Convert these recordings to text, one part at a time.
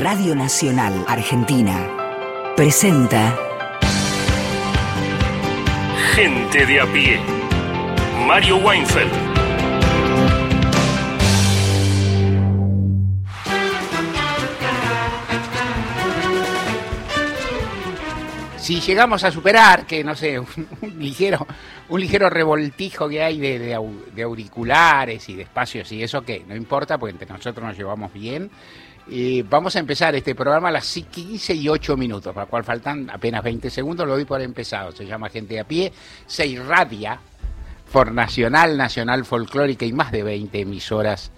Radio Nacional Argentina presenta Gente de a pie. Mario Weinfeld. si llegamos a superar, que no sé, un, ligero, un ligero revoltijo que hay de, de, auriculares y de espacios y eso, que no importa, porque entre nosotros nos llevamos bien. Y vamos a empezar este programa a las 15 y 8 minutos, para cual faltan apenas 20 segundos, lo doy por empezado. Se llama Gente a Pie, se irradia por Nacional, Nacional Folclórica y más de 20 emisoras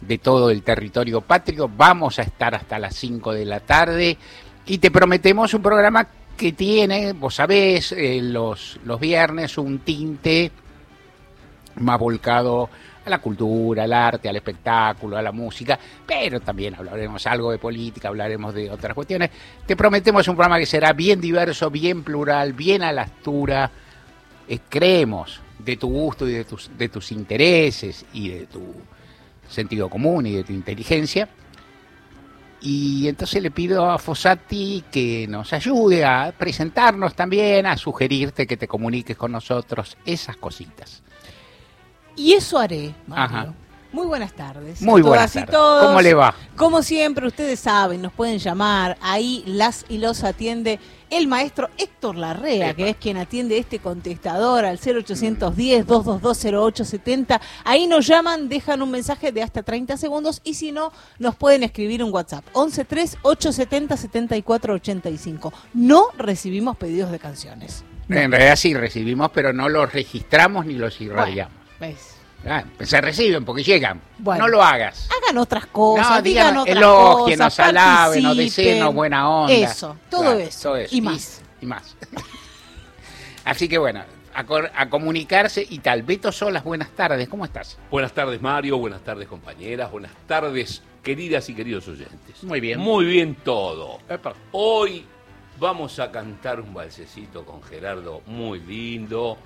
de todo el territorio patrio. Vamos a estar hasta las 5 de la tarde y te prometemos un programa que tiene, vos sabés, eh, los, los viernes un tinte más volcado a la cultura, al arte, al espectáculo, a la música, pero también hablaremos algo de política, hablaremos de otras cuestiones. Te prometemos un programa que será bien diverso, bien plural, bien a la altura, eh, creemos, de tu gusto y de tus, de tus intereses y de tu sentido común y de tu inteligencia. Y entonces le pido a Fossati que nos ayude a presentarnos también, a sugerirte que te comuniques con nosotros, esas cositas. Y eso haré, Mario. Muy buenas tardes. Muy buenas tardes. todos. ¿Cómo le va? Como siempre, ustedes saben, nos pueden llamar. Ahí las y los atiende el maestro Héctor Larrea, que es quien atiende este contestador al 0810-2220870. Ahí nos llaman, dejan un mensaje de hasta 30 segundos y si no, nos pueden escribir un WhatsApp. 113-870-7485. No recibimos pedidos de canciones. En realidad sí recibimos, pero no los registramos ni los irradiamos. ¿Ves? Ah, se reciben porque llegan. No lo hagas. Hagan otras cosas, no, digan, digan otras elogien, cosas, nos alaben, nos participen. deseen buena onda. Eso, todo, Claro, eso, todo eso. Y más. Y, más. Así que bueno, a, comunicarse y tal. Beto Solas, buenas tardes, ¿cómo estás? Buenas tardes Mario, buenas tardes compañeras, buenas tardes queridas y queridos oyentes. Muy bien. Muy bien todo. Epa. Hoy vamos a cantar un balsecito con Gerardo muy lindo.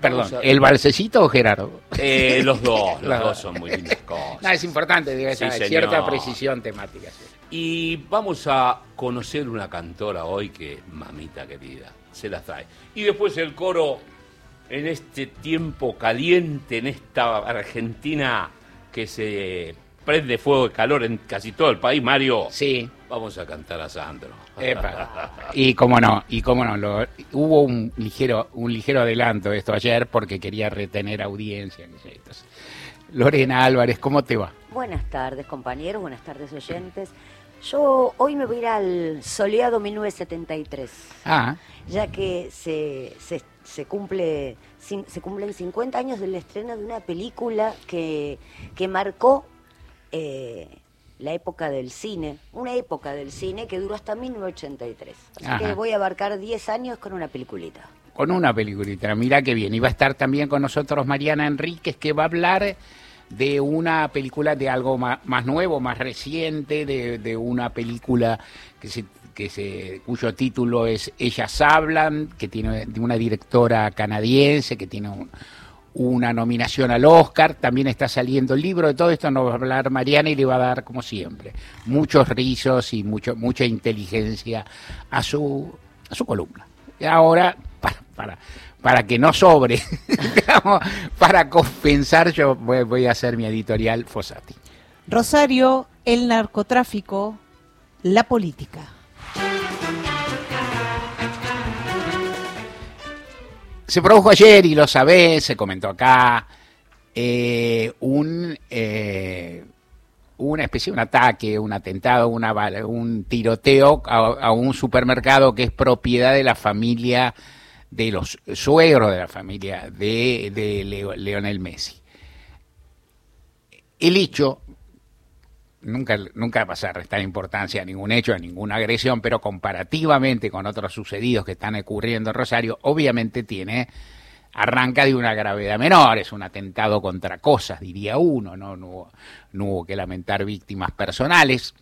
Perdón, ¿el balsecito o Gerardo? Eh, los dos, los dos son muy lindas cosas. No, es importante, diga, Sí, cierta precisión temática. sí. Y vamos a conocer una cantora hoy que, mamita querida, se las trae. Y después el coro en este tiempo caliente, en esta Argentina que se prende fuego de calor en casi todo el país, Mario. Sí, Vamos a cantar a Sandro. epa. Y cómo no, y cómo no, lo- hubo un ligero, un ligero adelanto de esto ayer porque quería retener audiencia. Entonces, Lorena Álvarez, ¿cómo te va? Buenas tardes, compañeros, buenas tardes, oyentes. Yo hoy me voy a ir al soleado 1973, Ah, ya que se, se, se cumple, se cumplen 50 años del estreno de una película que, que marcó eh, la época del cine, una época del cine que duró hasta 1983. Así Ajá. que voy a abarcar 10 años con una peliculita. con una peliculita, mira qué bien. Y va a estar también con nosotros Mariana Enríquez, que va a hablar de una película de algo más, más nuevo, más reciente, de, de una película que se, que se, cuyo título es Ellas hablan, que tiene de una directora canadiense, que tiene un- una nominación al Oscar, también está saliendo el libro, de todo esto nos va a hablar Mariana y le va a dar, como siempre, muchos rizos y mucho, mucha inteligencia a su, a su columna. Y ahora, para, para, para que no sobre, para compensar, yo voy, voy a hacer mi editorial Fossati. Rosario, el narcotráfico, la política. Se produjo ayer, y lo sabés, se comentó acá, eh, un, eh, una especie de un ataque, un atentado, una, un tiroteo a, un supermercado que es propiedad de la familia, de los suegros de la familia de, de Leo- Leonel Messi. El hecho, nunca, nunca vas a restar importancia a ningún hecho, a ninguna agresión, pero comparativamente con otros sucedidos que están ocurriendo en Rosario, obviamente tiene, arranca de una gravedad menor, es un atentado contra cosas, diría uno, no, no, hubo, no hubo que lamentar víctimas personales.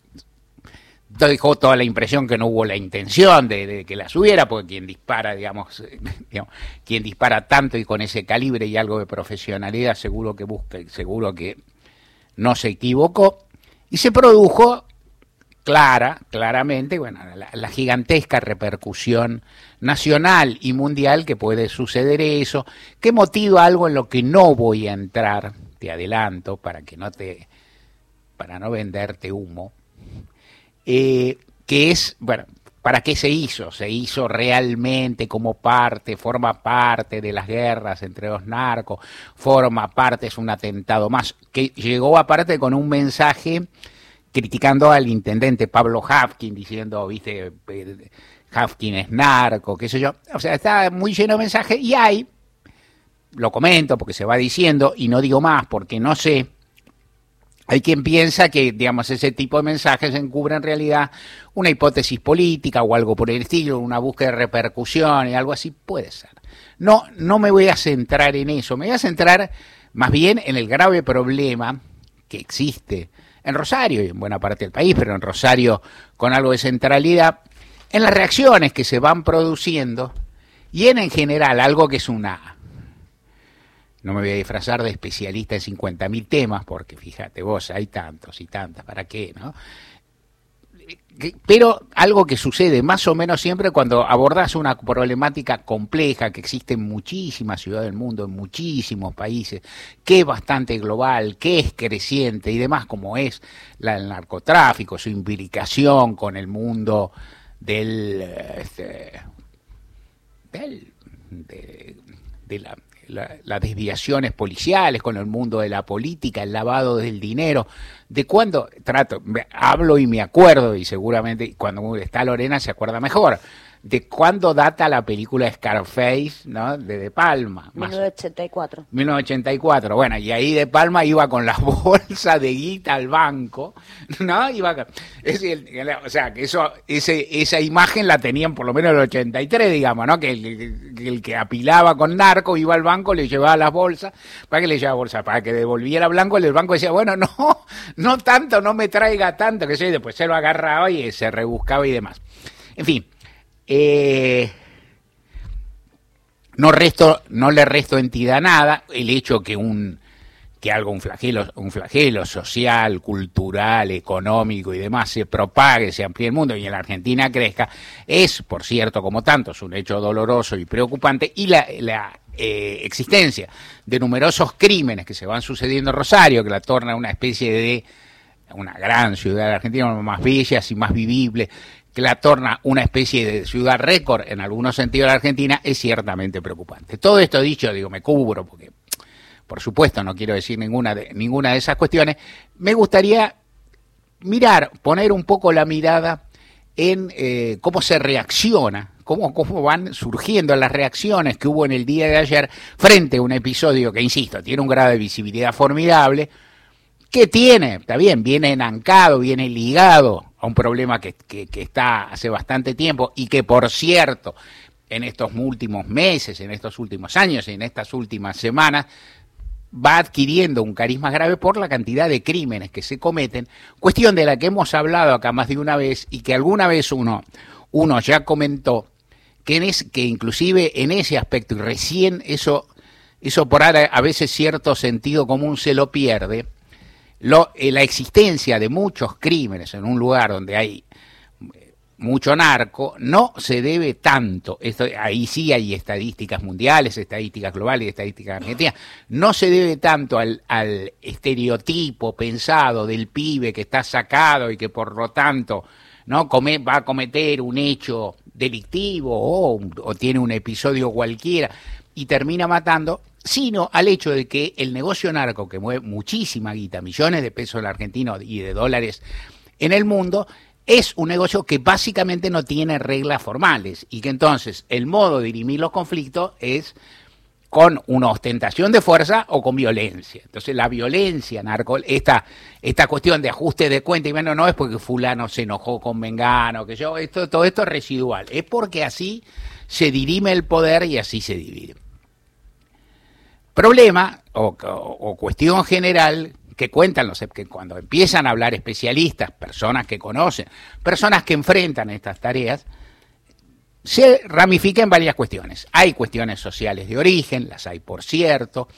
Dejó toda la impresión que no hubo la intención de, de que las hubiera, porque quien dispara, digamos, digamos, quien dispara tanto y con ese calibre y algo de profesionalidad, seguro que busca, seguro que no se equivocó, y se produjo clara, claramente, bueno, la, gigantesca repercusión nacional y mundial que puede suceder eso, que motiva algo en lo que no voy a entrar, te adelanto, para que no te, para no venderte humo, eh, que es, bueno, ¿para qué se hizo? Se hizo realmente como parte, forma parte de las guerras entre los narcos, forma parte, es un atentado más, que llegó aparte con un mensaje criticando al intendente Pablo Hafkin, diciendo, viste, Hafkin es narco, qué sé yo. O sea, está muy lleno de mensajes y hay, lo comento porque se va diciendo y no digo más porque no sé, hay quien piensa que, digamos, ese tipo de mensajes encubre en realidad una hipótesis política o algo por el estilo, una búsqueda de repercusión y algo así, puede ser. No, no me voy a centrar en eso, me voy a centrar más bien en el grave problema que existe en Rosario y en buena parte del país, pero en Rosario con algo de centralidad, en las reacciones que se van produciendo y en en general algo que es una... No me voy a disfrazar de especialista en 50.000 temas, porque fíjate vos, hay tantos y tantas, ¿para qué? no? Pero algo que sucede más o menos siempre cuando abordas una problemática compleja que existe en muchísimas ciudades del mundo, en muchísimos países, que es bastante global, que es creciente y demás, como es la, el narcotráfico, su implicación con el mundo del, este, del de, de la, la, las desviaciones policiales con el mundo de la política, el lavado del dinero, de cuando trato, hablo y me acuerdo, y seguramente cuando está Lorena se acuerda mejor, de cuándo data la película Scarface, ¿no? De De Palma. 1984. 1984, bueno, y ahí De Palma iba con la bolsa de guita al banco, ¿no? Iba, es el, o sea, que eso, ese, esa imagen la tenían por lo menos el 83, digamos, ¿no? Que el, que el, que apilaba con narco iba al banco, le llevaba las bolsas, ¿para que le llevaba bolsa? Para que devolviera blanco, el banco decía, bueno, no, no tanto, no me traiga tanto, que sé, después se lo agarraba y se rebuscaba y demás. En fin, eh, no, resto, no le resto entidad nada, el hecho que un que algo, un flagelo, un flagelo social, cultural, económico y demás se propague, se amplíe el mundo y en la Argentina crezca, es, por cierto, como tantos, un hecho doloroso y preocupante, y la, la eh, existencia de numerosos crímenes que se van sucediendo en Rosario, que la torna una especie de una gran ciudad de Argentina, más bellas y más vivible, que la torna una especie de ciudad récord en algunos sentidos de la Argentina, es ciertamente preocupante. Todo esto dicho, digo, me cubro, porque por supuesto no quiero decir ninguna de, ninguna de esas cuestiones, me gustaría mirar, poner un poco la mirada en eh, cómo se reacciona, cómo, cómo van surgiendo las reacciones que hubo en el día de ayer frente a un episodio que, insisto, tiene un grado de visibilidad formidable, que tiene, está bien, viene enancado, viene ligado a un problema que, está hace bastante tiempo y que, por cierto, en estos últimos meses, en estos últimos años, en estas últimas semanas, va adquiriendo un carisma grave por la cantidad de crímenes que se cometen, cuestión de la que hemos hablado acá más de una vez y que alguna vez uno, uno ya comentó, que, es, que inclusive en ese aspecto, y recién eso, eso por ahora a veces cierto sentido común se lo pierde, lo, eh, la existencia de muchos crímenes en un lugar donde hay mucho narco no se debe tanto, esto, ahí sí hay estadísticas mundiales, estadísticas globales, estadísticas argentinas, no se debe tanto al, estereotipo pensado del pibe que está sacado y que por lo tanto no va a cometer un hecho delictivo o tiene un episodio cualquiera y termina matando, sino al hecho de que el negocio narco, que mueve muchísima guita, millones de pesos argentinos y de dólares en el mundo, es un negocio que básicamente no tiene reglas formales y que entonces el modo de dirimir los conflictos es con una ostentación de fuerza o con violencia. Entonces la violencia narco, esta, esta cuestión de ajuste de cuenta, y bueno, no es porque fulano se enojó con Mengano, que yo, esto, todo esto es residual, es porque así se dirime el poder y así se divide. Problema o, cuestión general que cuentan los que cuando empiezan a hablar especialistas, personas que conocen, personas que enfrentan estas tareas, se ramifica en varias cuestiones. Hay cuestiones sociales de origen, las hay por cierto,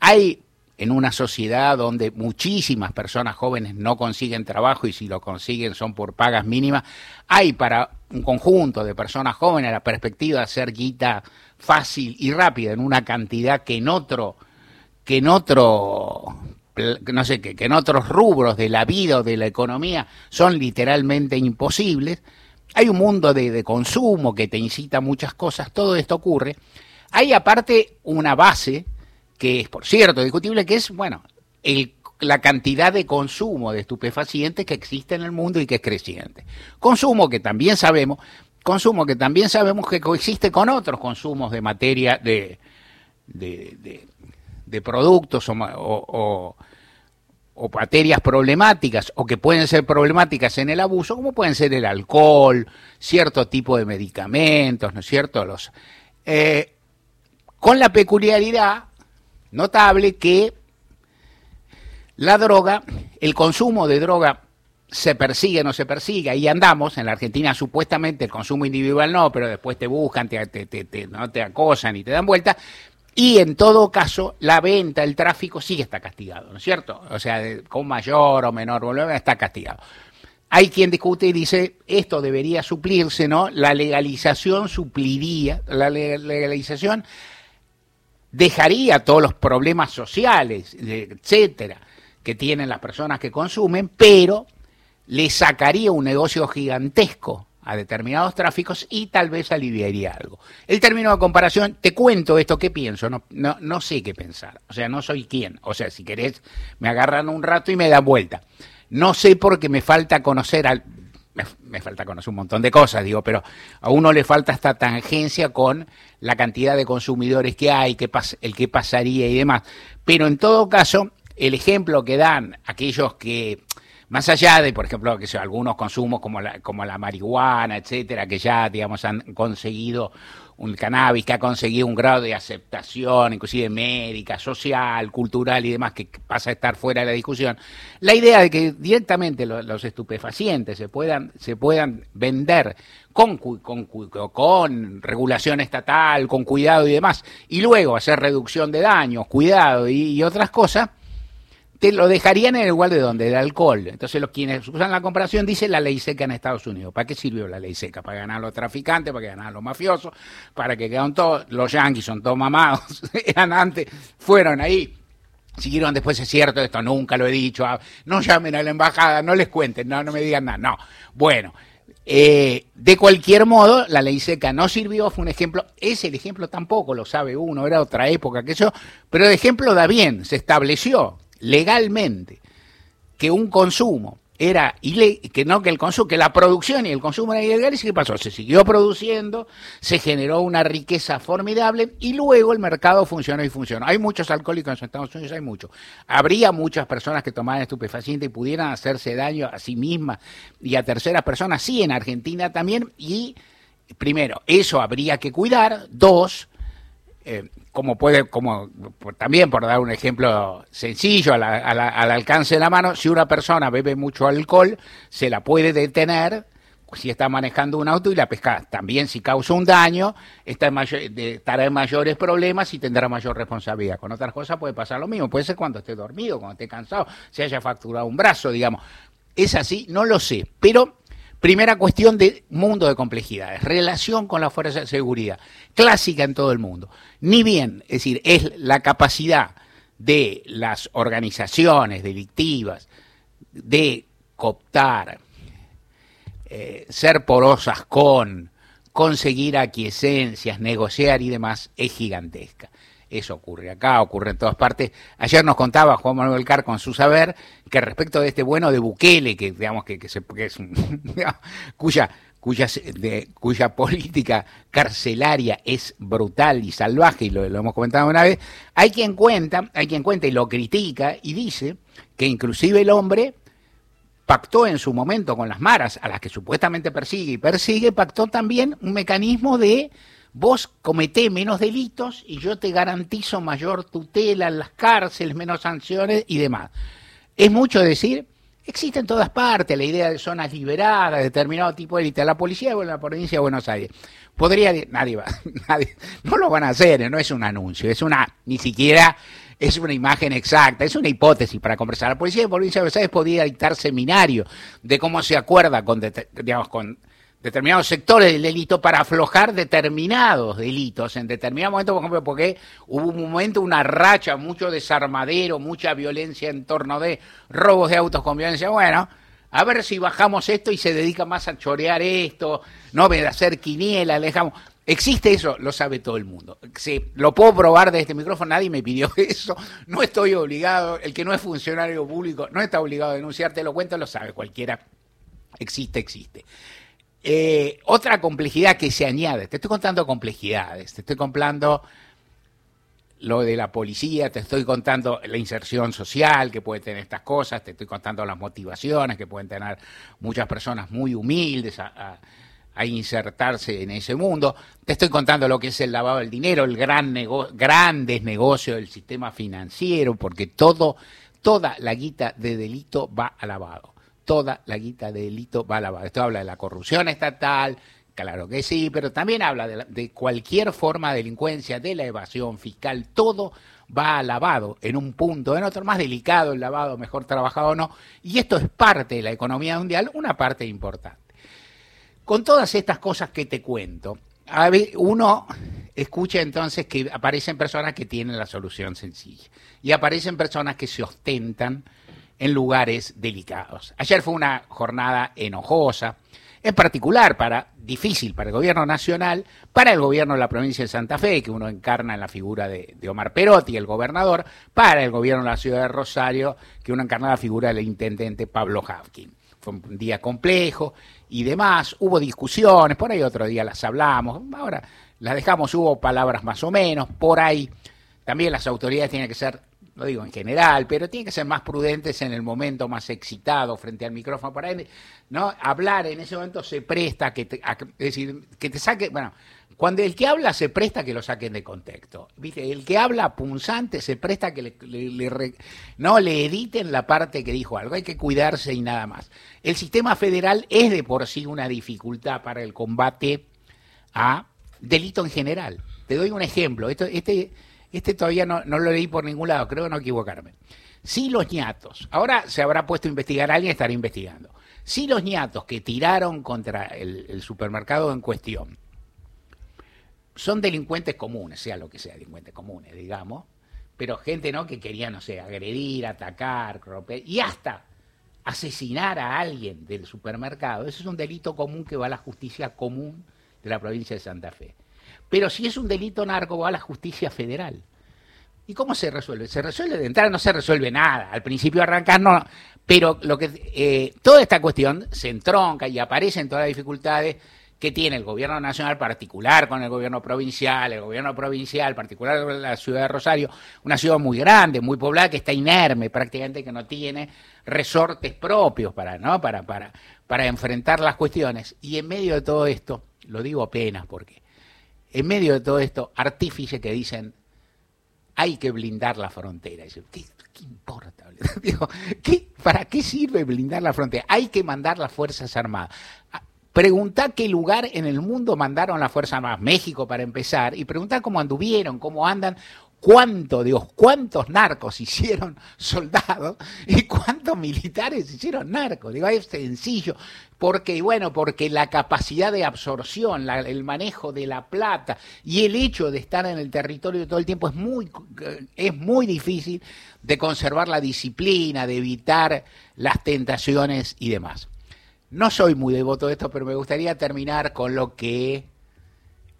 hay en una sociedad donde muchísimas personas jóvenes no consiguen trabajo y si lo consiguen son por pagas mínimas, hay para un conjunto de personas jóvenes la perspectiva de hacer guita fácil y rápida en una cantidad que en otro que en otro no sé qué, que en otros rubros de la vida o de la economía son literalmente imposibles. Hay un mundo de, de consumo que te incita a muchas cosas, todo esto ocurre. Hay aparte una base que es, por cierto, discutible, que es, bueno, la cantidad de consumo de estupefacientes que existe en el mundo y que es creciente. Consumo que también sabemos, consumo que también sabemos que coexiste con otros consumos de materia, de, de, productos o, o, o, materias problemáticas o que pueden ser problemáticas en el abuso, como pueden ser el alcohol, cierto tipo de medicamentos, ¿no es cierto? Los, eh, con la peculiaridad notable que la droga, el consumo de droga se persigue o no se persigue, ahí andamos, en la Argentina supuestamente el consumo individual no, pero después te buscan, te, te, te, no te acosan y te dan vuelta, y en todo caso la venta, el tráfico sigue está castigado, ¿no es cierto? O sea, con mayor o menor volumen está castigado. Hay quien discute y dice, esto debería suplirse, ¿no? La legalización supliría, la legalización dejaría todos los problemas sociales, etcétera, que tienen las personas que consumen, pero le sacaría un negocio gigantesco a determinados tráficos y tal vez aliviaría algo. El término de comparación, te cuento esto que pienso, no, no, no sé qué pensar, o sea, no soy quien, o sea, si querés, me agarran un rato y me dan vuelta. No sé porque me falta conocer al, me, falta conocer un montón de cosas, digo, pero a uno le falta esta tangencia con la cantidad de consumidores que hay, que el que pasaría y demás. Pero en todo caso, el ejemplo que dan aquellos que, más allá de, por ejemplo, que algunos consumos como la, como la marihuana, etcétera, que ya, digamos, han conseguido un cannabis que ha conseguido un grado de aceptación, inclusive médica, social, cultural y demás, que pasa a estar fuera de la discusión. La idea de que directamente los, estupefacientes se puedan, se puedan vender con, con, con, regulación estatal, con cuidado y demás, y luego hacer reducción de daños, cuidado y otras cosas, te lo dejarían en el igual de donde, del alcohol. Entonces los quienes usan la comparación dicen la ley seca en Estados Unidos. ¿Para qué sirvió la ley seca? Para ganar a los traficantes, para ganar a los mafiosos, para que quedaron todos, los yanquis son todos mamados, eran antes, fueron ahí. Siguieron después, es cierto, esto nunca lo he dicho, no llamen a la embajada, no les cuenten, no, no me digan nada, no. Bueno, eh, de cualquier modo, la ley seca no sirvió, fue un ejemplo, es el ejemplo tampoco, lo sabe uno, era otra época que eso, pero el ejemplo da bien, se estableció legalmente que un consumo era que no que el consumo, que la producción y el consumo eran ilegales, ¿y qué pasó? Se siguió produciendo, se generó una riqueza formidable y luego el mercado funcionó y funcionó. Hay muchos alcohólicos en Estados Unidos, hay muchos. Habría muchas personas que tomaban estupefacientes y pudieran hacerse daño a sí mismas y a terceras personas, sí, en Argentina también, y primero, eso habría que cuidar, dos, eh, como puede, como también por dar un ejemplo sencillo, al alcance de la mano, si una persona bebe mucho alcohol, se la puede detener si está manejando un auto y la pesca también si causa un daño, está estará en mayores problemas y tendrá mayor responsabilidad. Con otras cosas puede pasar lo mismo, puede ser cuando esté dormido, cuando esté cansado, se haya facturado un brazo, digamos. Es así, no lo sé, pero Primera cuestión de mundo de complejidades, relación con la fuerza de seguridad, clásica en todo el mundo. Ni bien, es decir, es la capacidad de las organizaciones delictivas de cooptar, eh, ser porosas con, conseguir aquiescencias, negociar y demás, es gigantesca. Eso ocurre acá, ocurre en todas partes. Ayer nos contaba Juan Manuel Car con su saber que respecto de este bueno de Bukele, que digamos que, que, se, es un, cuya cuya, de, cuya política carcelaria es brutal y salvaje, y lo, hemos comentado una vez, hay quien cuenta, hay quien cuenta y lo critica y dice que inclusive el hombre pactó en su momento con las maras, a las que supuestamente persigue y persigue, pactó también un mecanismo de vos cometé menos delitos y yo te garantizo mayor tutela en las cárceles, menos sanciones y demás. Es mucho decir, existe en todas partes la idea de zonas liberadas, determinado tipo de élite. La policía de la provincia de Buenos Aires podría, nadie va, nadie, no lo van a hacer, no es un anuncio, es una, ni siquiera es una imagen exacta, es una hipótesis para conversar. La policía de provincia de Buenos Aires podía dictar seminario de cómo se acuerda con, digamos, con determinados sectores del delito para aflojar determinados delitos en determinado momento, por ejemplo, porque hubo un momento, una racha, mucho desarmadero, mucha violencia en torno de robos de autos con violencia. Bueno, a ver si bajamos esto y se dedica más a chorear esto, no de hacer quiniela, le dejamos. Existe eso, lo sabe todo el mundo. Sí, lo puedo probar de este micrófono, nadie me pidió eso, no estoy obligado, el que no es funcionario público no está obligado a denunciar, te lo cuento, lo sabe cualquiera. Existe, existe. Eh, otra complejidad que se añade, te estoy contando complejidades, te estoy contando lo de la policía, te estoy contando la inserción social que puede tener estas cosas, te estoy contando las motivaciones que pueden tener muchas personas muy humildes a, insertarse en ese mundo, te estoy contando lo que es el lavado del dinero, el gran nego grandes negocios del sistema financiero, porque todo, toda la guita de delito va a lavado toda la guita de delito va a lavado. Esto habla de la corrupción estatal, claro que sí, pero también habla de, de cualquier forma de delincuencia, de la evasión fiscal, todo va a lavado en un punto, en otro más delicado el lavado, mejor trabajado o no, y esto es parte de la economía mundial, una parte importante. Con todas estas cosas que te cuento, uno escucha entonces que aparecen personas que tienen la solución sencilla y aparecen personas que se ostentan en lugares delicados. Ayer fue una jornada enojosa, en particular para difícil para el gobierno nacional, para el gobierno de la provincia de Santa Fe, que uno encarna en la figura de, Omar Perotti, el gobernador, para el gobierno de la ciudad de Rosario, que uno encarna en la figura del intendente Pablo Havkin. Fue un día complejo y demás, hubo discusiones, por ahí otro día las hablamos, ahora las dejamos, hubo palabras más o menos, por ahí también las autoridades tienen que ser, lo digo en general, pero tienen que ser más prudentes en el momento más excitado frente al micrófono. ¿no? Hablar en ese momento se presta que te, a decir, que te saque, bueno, cuando el que habla se presta que lo saquen de contexto. El que habla punzante se presta que le, no le editen la parte que dijo algo. Hay que cuidarse y nada más. El sistema federal es de por sí una dificultad para el combate a delito en general. Te doy un ejemplo. Esto, este, este todavía no, lo leí por ningún lado, creo no equivocarme. Si los ñatos, ahora se habrá puesto a investigar alguien, estará investigando. Si los ñatos que tiraron contra el, el supermercado en cuestión son delincuentes comunes, sea lo que sea, delincuentes comunes, digamos, pero gente no que quería, no sé, agredir, atacar, romper, y hasta asesinar a alguien del supermercado, eso es un delito común que va a la justicia común de la provincia de Santa Fe. Pero si es un delito narco, va a la justicia federal. ¿Y cómo se resuelve? Se resuelve de entrada, no se resuelve nada. Al principio arrancar no, pero lo que eh, toda esta cuestión se entronca y aparecen todas las dificultades que tiene el gobierno nacional particular con el gobierno provincial, el gobierno provincial particular la ciudad de Rosario, una ciudad muy grande, muy poblada, que está inerme, prácticamente que no tiene resortes propios para, ¿no? para, para, para enfrentar las cuestiones. Y en medio de todo esto, lo digo apenas porque, en medio de todo esto, artífices que dicen, hay que blindar la frontera. Dice, ¿qué, importa? ¿qué, ¿Para qué sirve blindar la frontera? Hay que mandar las Fuerzas Armadas. Ah, Preguntá qué lugar en el mundo mandaron las Fuerzas Armadas, México para empezar, y preguntá cómo anduvieron, cómo andan, cuánto, Dios, cuántos narcos hicieron soldados y cuántos militares hicieron narcos. Digo, es sencillo, porque, bueno, porque la capacidad de absorción, el manejo de la plata y el hecho de estar en el territorio todo el tiempo es muy, es muy difícil de conservar la disciplina, de evitar las tentaciones y demás. No soy muy devoto de esto, pero me gustaría terminar con lo que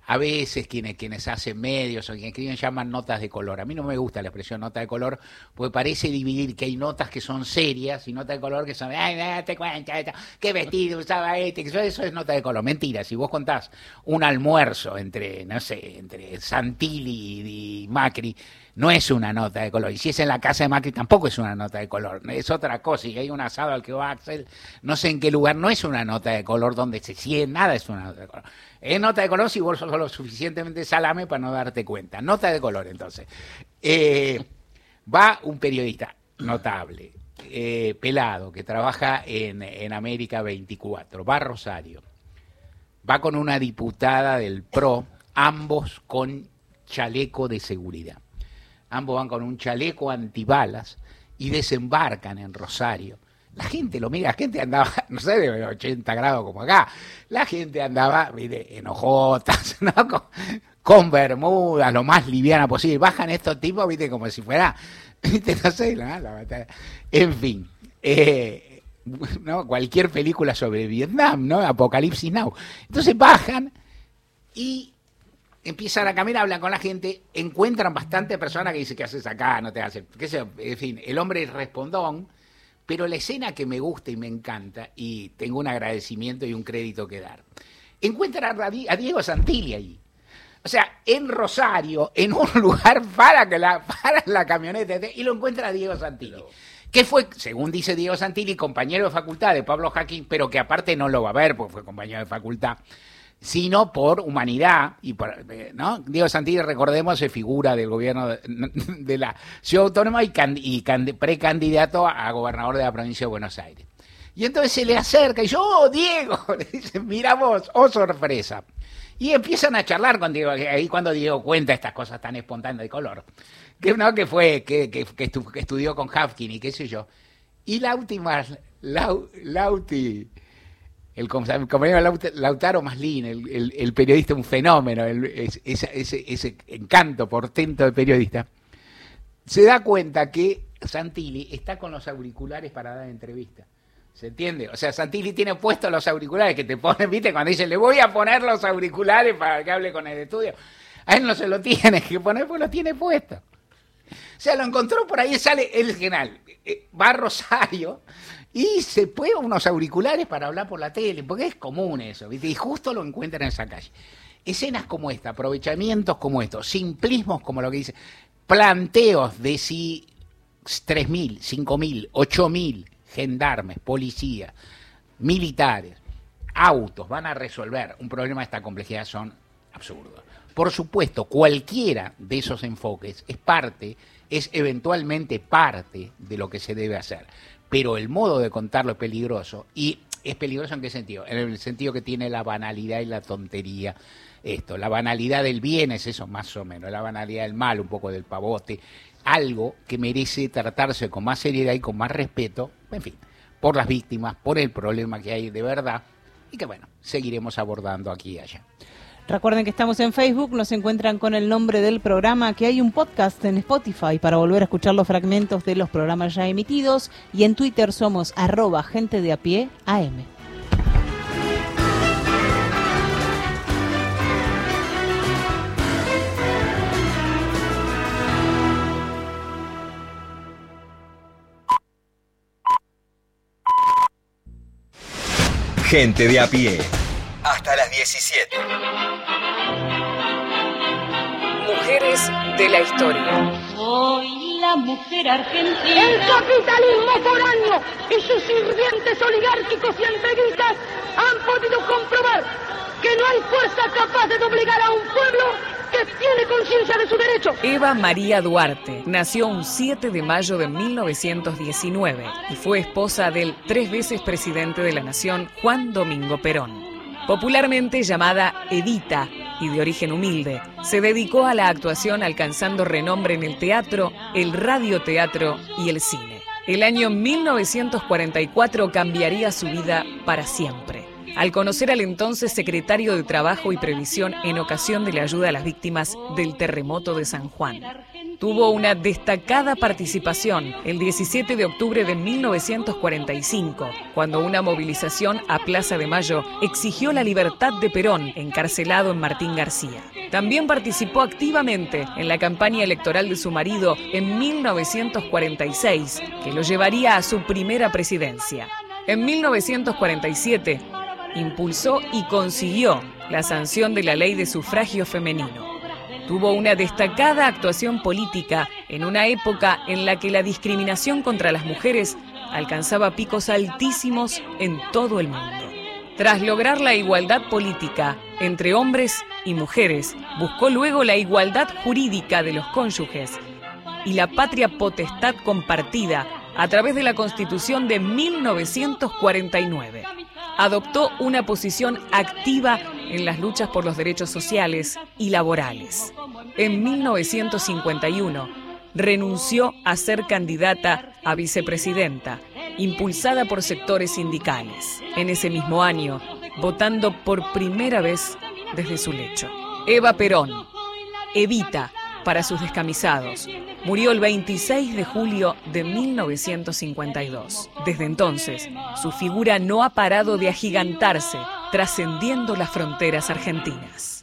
a veces quienes, quienes hacen medios o quienes escriben llaman notas de color. A mí no me gusta la expresión nota de color, porque parece dividir que hay notas que son serias y notas de color que son, ay, date cuenta, esto, qué vestido usaba este, eso, eso es nota de color. Mentira, si vos contás un almuerzo entre, no sé, entre Santilli y Macri, no es una nota de color. Y si es en la casa de Macri, tampoco es una nota de color. Es otra cosa. Y hay un asado al que va Axel, no sé en qué lugar, no es una nota de color donde se sigue, nada es una nota de color. Es nota de color si vos sos lo suficientemente salame para no darte cuenta. Nota de color, entonces. Eh, va un periodista notable, eh, pelado, que trabaja en, en América 24, va a Rosario, va con una diputada del PRO, ambos con chaleco de seguridad. ambos van con un chaleco antibalas y desembarcan en Rosario. La gente lo mira, la gente andaba, no sé, de 80 grados como acá. La gente andaba, mire, enojotas, ¿no? Con, con bermudas, lo más liviana posible. Bajan estos tipos, viste, como si fuera, viste, no sé, ¿no? La batalla. En fin, eh, ¿no? cualquier película sobre Vietnam, ¿no? Apocalipsis Now. Entonces bajan y empiezan a caminar, hablan con la gente, encuentran bastante personas que dicen, ¿qué haces acá? No te haces, qué sé. En fin, el hombre respondón, pero la escena que me gusta y me encanta, y tengo un agradecimiento y un crédito que dar, encuentran a, Di- a Diego Santilli ahí. O sea, en Rosario, en un lugar para que la, para la camioneta y lo encuentra a Diego Santilli. Que fue, según dice Diego Santilli, compañero de facultad de Pablo Jaquín, pero que aparte no lo va a ver porque fue compañero de facultad, sino por humanidad y por, eh, ¿no? Diego Santilli, recordemos, es figura del gobierno de, la ciudad autónoma y, can- y can- precandidato a gobernador de la provincia de Buenos Aires. Y entonces se le acerca y yo, oh, Diego, le dice, mira vos, oh, sorpresa. Y empiezan a charlar con Diego, ahí cuando Diego cuenta estas cosas tan espontáneas de color, que no, que fue, que, que, que estu- que estudió con Hafkin y qué sé yo. Y la última, Lau- Lauti, el com- compañero Laut- Lautaro Maslin, el, el- el periodista, un fenómeno, el- es- ese, ese- ese encanto portento de periodista, se da cuenta que Santilli está con los auriculares para dar entrevista. ¿Se entiende? O sea, Santilli tiene puestos los auriculares que te ponen, ¿viste? Cuando dice, le voy a poner los auriculares para que hable con el estudio. A él no se lo tiene que poner, pues lo tiene puesto. Sea, lo encontró por ahí, sale el general, eh, va a Rosario y se pone unos auriculares para hablar por la tele, porque es común eso. Y justo lo encuentran en esa calle. Escenas como esta, aprovechamientos como estos, simplismos como lo que dice, planteos de si 3.000, 5.000, 8.000 gendarmes, policías, militares, autos van a resolver un problema de esta complejidad son absurdos. Por supuesto, cualquiera de esos enfoques es parte, es eventualmente parte de lo que se debe hacer. Pero el modo de contarlo es peligroso. ¿Y es peligroso en qué sentido? En el sentido que tiene la banalidad y la tontería. Esto, la banalidad del bien es eso más o menos, la banalidad del mal, un poco del pavote, algo que merece tratarse con más seriedad y con más respeto, en fin, por las víctimas, por el problema que hay de verdad y que bueno, seguiremos abordando aquí y allá. Recuerden que estamos en Facebook, nos encuentran con el nombre del programa, que hay un podcast en Spotify para volver a escuchar los fragmentos de los programas ya emitidos y en Twitter somos arroba gente de a pie AM. Gente de a pie. Hasta las 17. Mujeres de la historia. Soy la mujer argentina. El capitalismo foráneo y sus sirvientes oligárquicos y entreguistas han podido comprobar que no hay fuerza capaz de doblegar a un pueblo que tiene conciencia de su derecho. Eva María Duarte nació un 7 de mayo de 1919 y fue esposa del tres veces presidente de la Nación, Juan Domingo Perón. Popularmente llamada Edita y de origen humilde, se dedicó a la actuación alcanzando renombre en el teatro, el radioteatro y el cine. El año 1944 cambiaría su vida para siempre al conocer al entonces secretario de Trabajo y Previsión en ocasión de la ayuda a las víctimas del terremoto de San Juan. Tuvo una destacada participación el 17 de octubre de 1945, cuando una movilización a Plaza de Mayo exigió la libertad de Perón, encarcelado en Martín García. También participó activamente en la campaña electoral de su marido en 1946, que lo llevaría a su primera presidencia. En 1947, impulsó y consiguió la sanción de la ley de sufragio femenino. Tuvo una destacada actuación política en una época en la que la discriminación contra las mujeres alcanzaba picos altísimos en todo el mundo. Tras lograr la igualdad política entre hombres y mujeres, buscó luego la igualdad jurídica de los cónyuges y la patria potestad compartida a través de la Constitución de 1949 adoptó una posición activa en las luchas por los derechos sociales y laborales. En 1951 renunció a ser candidata a vicepresidenta, impulsada por sectores sindicales. En ese mismo año, votando por primera vez desde su lecho. Eva Perón, Evita, para sus descamisados, murió el 26 de julio de 1952. Desde entonces, su figura no ha parado de agigantarse, trascendiendo las fronteras argentinas.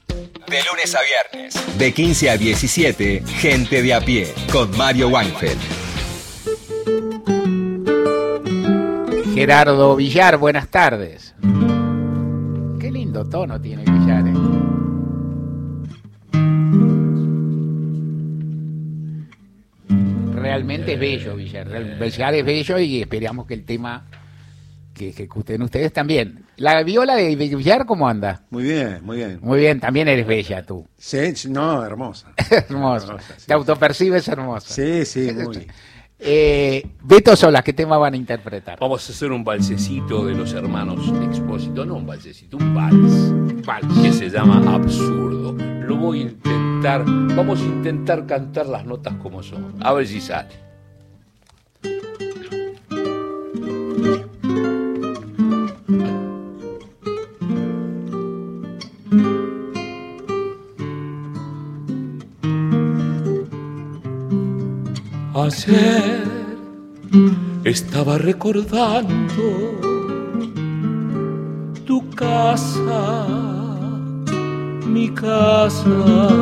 De lunes a viernes. De 15 a 17, Gente de a pie, con Mario Weinfeld. Gerardo Villar, buenas tardes. Qué lindo tono tiene Villar. ¿eh? Realmente es bello, Villar. Villar es bello y esperamos que el tema que ejecuten ustedes también. La viola de Villar, ¿cómo anda? Muy bien, muy bien. Muy bien, también eres bella tú. Sí, no, hermosa. Hermosa. Hermosa, sí. Te autopercibes hermosa. Sí, sí, muy. Eh, Beto Solas, ¿qué tema van a interpretar? Vamos a hacer un balsecito de los hermanos Expósito, no un balsecito, un vals. Vals. Que se llama Absurdo. Lo voy a intentar, vamos a intentar cantar las notas como son. A ver si sale. Ayer estaba recordando tu casa, mi casa,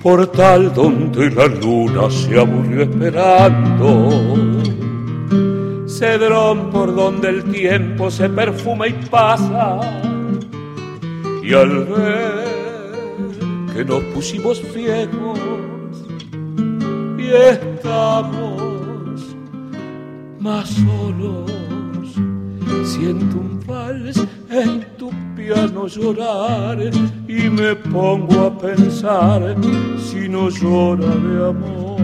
portal donde la luna se aburrió esperando, cedrón por donde el tiempo se perfuma y pasa, y al ver que nos pusimos viejos, estamos más solos. Siento un vals en tu piano llorar y me pongo a pensar si no llora de amor.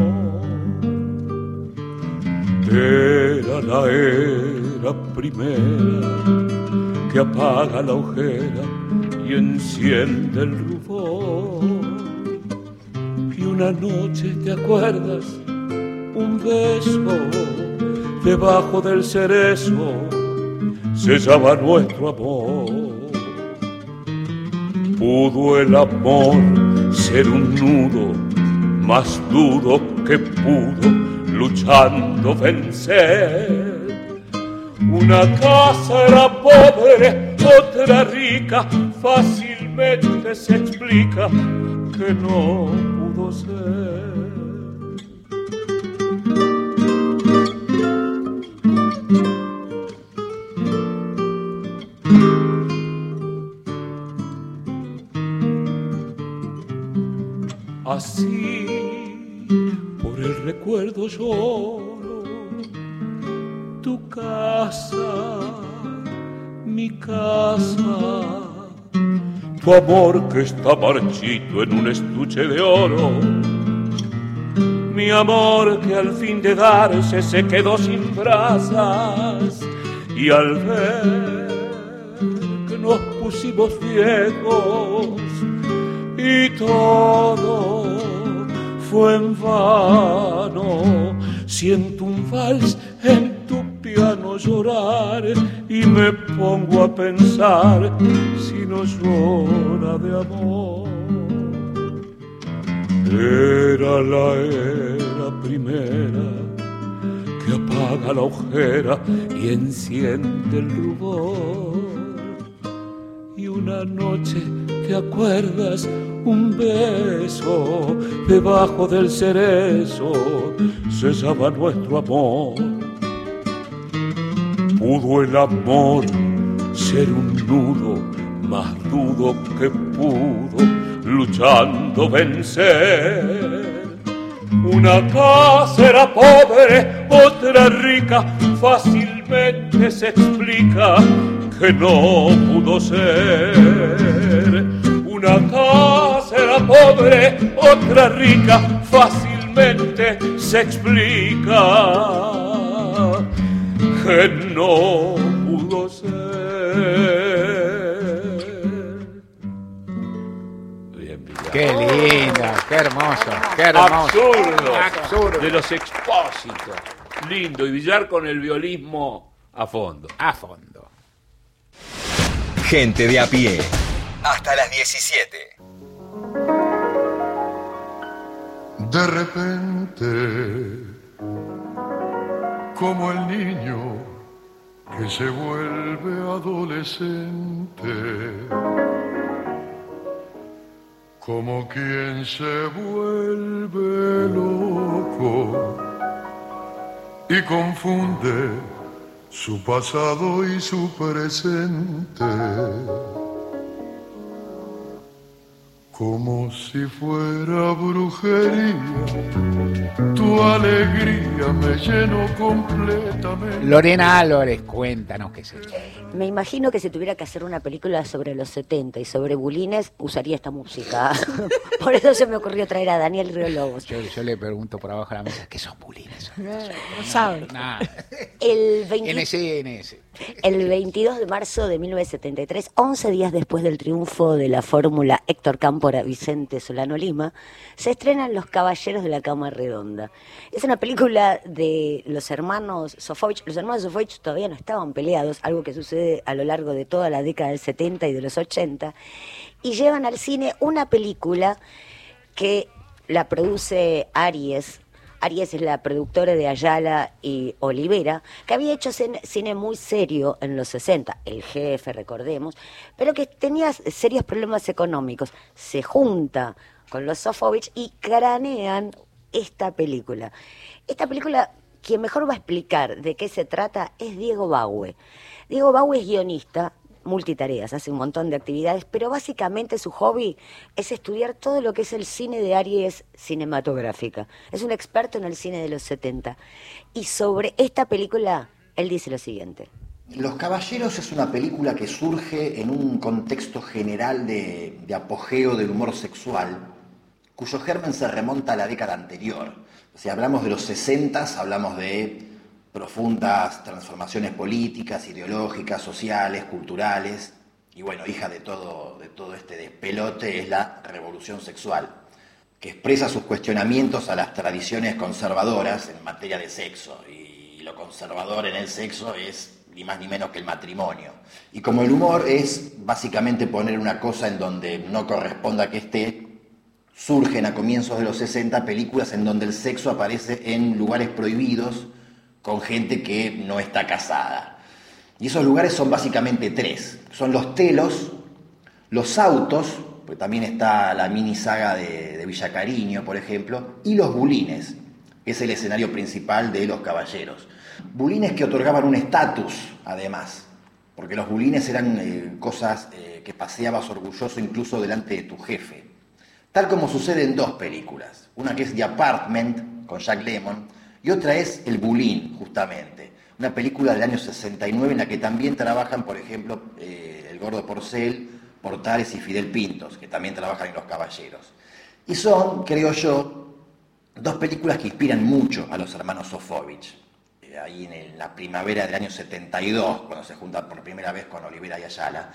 Era la era primera que apaga la ojera y enciende el una noche te acuerdas un beso debajo del cerezo sellaba nuestro amor. Pudo el amor ser un nudo más duro que pudo luchando vencer. Una casa era pobre, otra rica, fácilmente se explica que no Así, por el recuerdo lloro, tu casa, mi casa, tu amor que está marchito en un estuche de oro, mi amor que al fin de darse se quedó sin brasas y al ver que nos pusimos viejos y todo fue en vano. Siento un vals y me pongo a pensar si no llora de amor. Era la era primera que apaga la ojera y enciende el rubor. Y una noche te acuerdas un beso debajo del cerezo cesaba nuestro amor pudo el amor ser un nudo más dudo que pudo luchando vencer una casa era pobre, otra rica, fácilmente se explica que no pudo ser. Una casa era pobre, otra rica, fácilmente se explica que no pudo ser. Bien. Qué lindo, qué hermoso, qué hermoso. Absurdo. Absurdo. De los expósitos. Lindo. Y Villar con el violismo a fondo. A fondo. Gente de a pie. Hasta las 17. De repente, como el niño que se vuelve adolescente, como quien se vuelve loco y confunde su pasado y su presente. Como si fuera brujería, tu alegría me llenó completamente. Lorena Álvarez, cuéntanos qué es esto. Me imagino que si tuviera que hacer una película sobre los 70 y sobre bulines, usaría esta música. Por eso se me ocurrió traer a Daniel Río Lobos. Yo, yo le pregunto por abajo de la mesa, ¿qué son bulines? No saben. Nada. El 20 NSNS. El 22 de marzo de 1973, 11 días después del triunfo de la fórmula Héctor Cámpora Vicente Solano Lima, se estrenan Los Caballeros de la Cama Redonda. Es una película de los hermanos Sofovich. Los hermanos Sofovich todavía no estaban peleados, algo que sucede a lo largo de toda la década del 70 y de los 80, y llevan al cine una película que la produce Aries. Aries es la productora de Ayala y Olivera, que había hecho cine, muy serio en los 60, el jefe, recordemos, pero que tenía serios problemas económicos. Se junta con los Sofovich y cranean esta película. Esta película, quien mejor va a explicar de qué se trata es Diego Baue. Diego Baue es guionista, multitareas, hace un montón de actividades, pero básicamente su hobby es estudiar todo lo que es el cine de Aries cinematográfica. Es un experto en el cine de los 70. Y sobre esta película, él dice lo siguiente. Los Caballeros es una película que surge en un contexto general de, de apogeo del humor sexual, cuyo germen se remonta a la década anterior. Si hablamos de los 60, hablamos de profundas transformaciones políticas, ideológicas, sociales, culturales, y bueno, hija de todo, de todo este despelote es la revolución sexual, que expresa sus cuestionamientos a las tradiciones conservadoras en materia de sexo, y lo conservador en el sexo es ni más ni menos que el matrimonio. Y como el humor es básicamente poner una cosa en donde no corresponda que esté, surgen a comienzos de los 60 películas en donde el sexo aparece en lugares prohibidos, con gente que no está casada. Y esos lugares son básicamente tres. Son los telos, los autos, pues también está la mini saga de, de por ejemplo, y los bulines, que es el escenario principal de los caballeros. Bulines que otorgaban un estatus, además, porque los bulines eran eh, cosas eh, que paseabas orgulloso incluso delante de tu jefe. Tal como sucede en dos películas. Una que es The Apartment, con Jack Lemmon, y otra es El Bulín, justamente. Una película del año 69 en la que también trabajan, por ejemplo, eh, el gordo Porcel, Portales y Fidel Pintos, que también trabajan en Los Caballeros. Y son, creo yo, dos películas que inspiran mucho a los hermanos Sofovich. Eh, ahí en, el- la primavera del año 72, cuando se juntan por primera vez con Olivera y Ayala,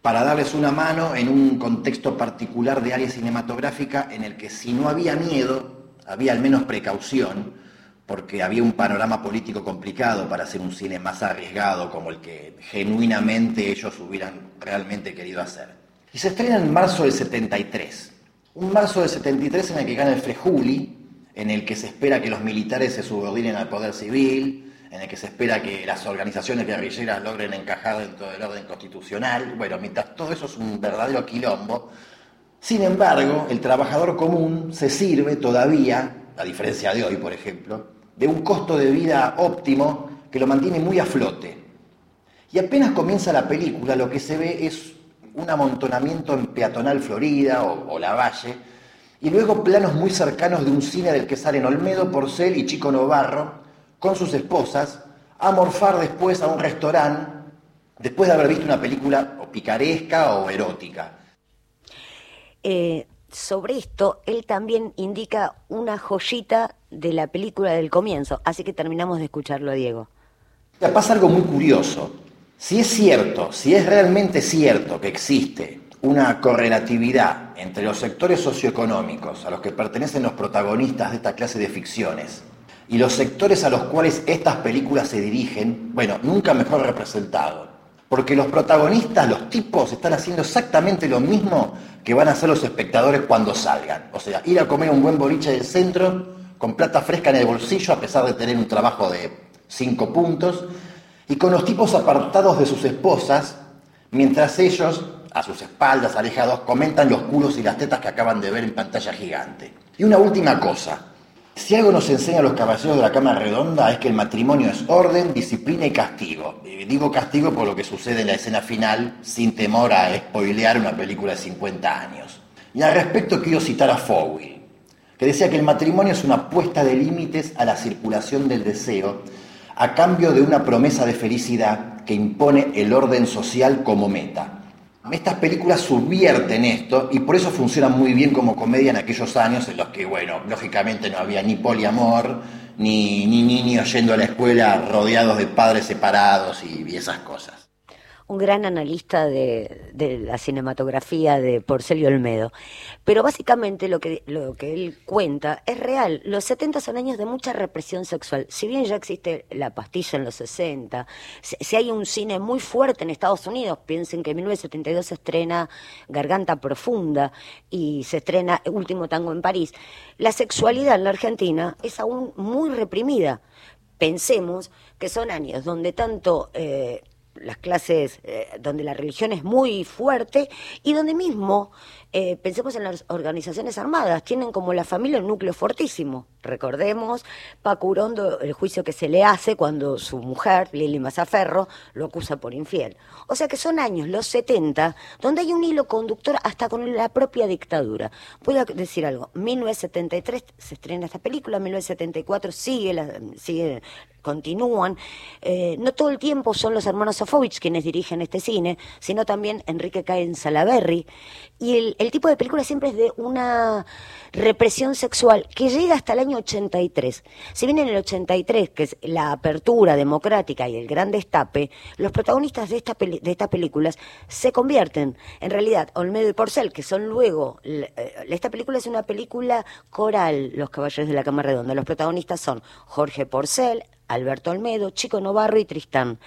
para darles una mano en un contexto particular de área cinematográfica en el que si no había miedo, había al menos precaución, porque había un panorama político complicado para hacer un cine más arriesgado como el que genuinamente ellos hubieran realmente querido hacer. Y se estrena en marzo del 73. Un marzo del 73 en el que gana el Frejuli, en el que se espera que los militares se subordinen al poder civil, en el que se espera que las organizaciones guerrilleras logren encajar dentro del orden constitucional. Bueno, mientras todo eso es un verdadero quilombo, sin embargo, el trabajador común se sirve todavía, a diferencia de hoy, por ejemplo, de un costo de vida óptimo que lo mantiene muy a flote. Y apenas comienza la película, lo que se ve es un amontonamiento en peatonal Florida o, La Valle, y luego planos muy cercanos de un cine del que salen Olmedo, Porcel y Chico Novarro con sus esposas a morfar después a un restaurante después de haber visto una película o picaresca o erótica. Eh, sobre esto, él también indica una joyita de la película del comienzo, así que terminamos de escucharlo a Diego. Pasa algo muy curioso. Si es cierto, si es realmente cierto que existe una correlatividad entre los sectores socioeconómicos a los que pertenecen los protagonistas de esta clase de ficciones y los sectores a los cuales estas películas se dirigen, bueno, nunca mejor representado. Porque los protagonistas, los tipos, están haciendo exactamente lo mismo que van a hacer los espectadores cuando salgan. O sea, ir a comer un buen boliche del centro con plata fresca en el bolsillo a pesar de tener un trabajo de cinco puntos y con los tipos apartados de sus esposas mientras ellos, a sus espaldas, alejados, comentan los culos y las tetas que acaban de ver en pantalla gigante. Y una última cosa. Si algo nos enseña a los caballeros de la cama redonda es que el matrimonio es orden, disciplina y castigo. Digo castigo por lo que sucede en la escena final, sin temor a spoilear una película de 50 años. Y al respecto quiero citar a Fowell, que decía que el matrimonio es una puesta de límites a la circulación del deseo a cambio de una promesa de felicidad que impone el orden social como meta. Estas películas subvierten esto y por eso funcionan muy bien como comedia en aquellos años en los que, bueno, lógicamente no había ni poliamor, ni, ni niños yendo a la escuela rodeados de padres separados y, y esas cosas un gran analista de, la cinematografía de Porcelio Olmedo. Pero básicamente lo que, lo que él cuenta es real. Los 70 son años de mucha represión sexual. Si bien ya existe la pastilla en los 60, si, si hay un cine muy fuerte en Estados Unidos, piensen que en 1972 se estrena Garganta Profunda y se estrena Último Tango en París, la sexualidad en la Argentina es aún muy reprimida. Pensemos que son años donde tanto... Eh, las clases eh, donde la religión es muy fuerte y donde mismo, eh, pensemos en las organizaciones armadas, tienen como la familia un núcleo fortísimo. Recordemos Pacurondo, el juicio que se le hace cuando su mujer, Lili Mazaferro, lo acusa por infiel. O sea que son años, los 70, donde hay un hilo conductor hasta con la propia dictadura. Voy a decir algo, 1973 se estrena esta película, 1974 sigue, la, sigue continúan. Eh, no todo el tiempo son los hermanos Sofovich quienes dirigen este cine, sino también Enrique Caen Salaberry. Y el, tipo de película siempre es de una represión sexual que llega hasta el año 83. Si bien en el 83, que es la apertura democrática y el gran destape, los protagonistas de, esta de estas películas se convierten, en realidad, Olmedo y Porcel, que son luego, esta película es una película coral, Los Caballeros de la Cama Redonda. Los protagonistas son Jorge Porcel, Alberto Olmedo, Chico Novarro y Tristán.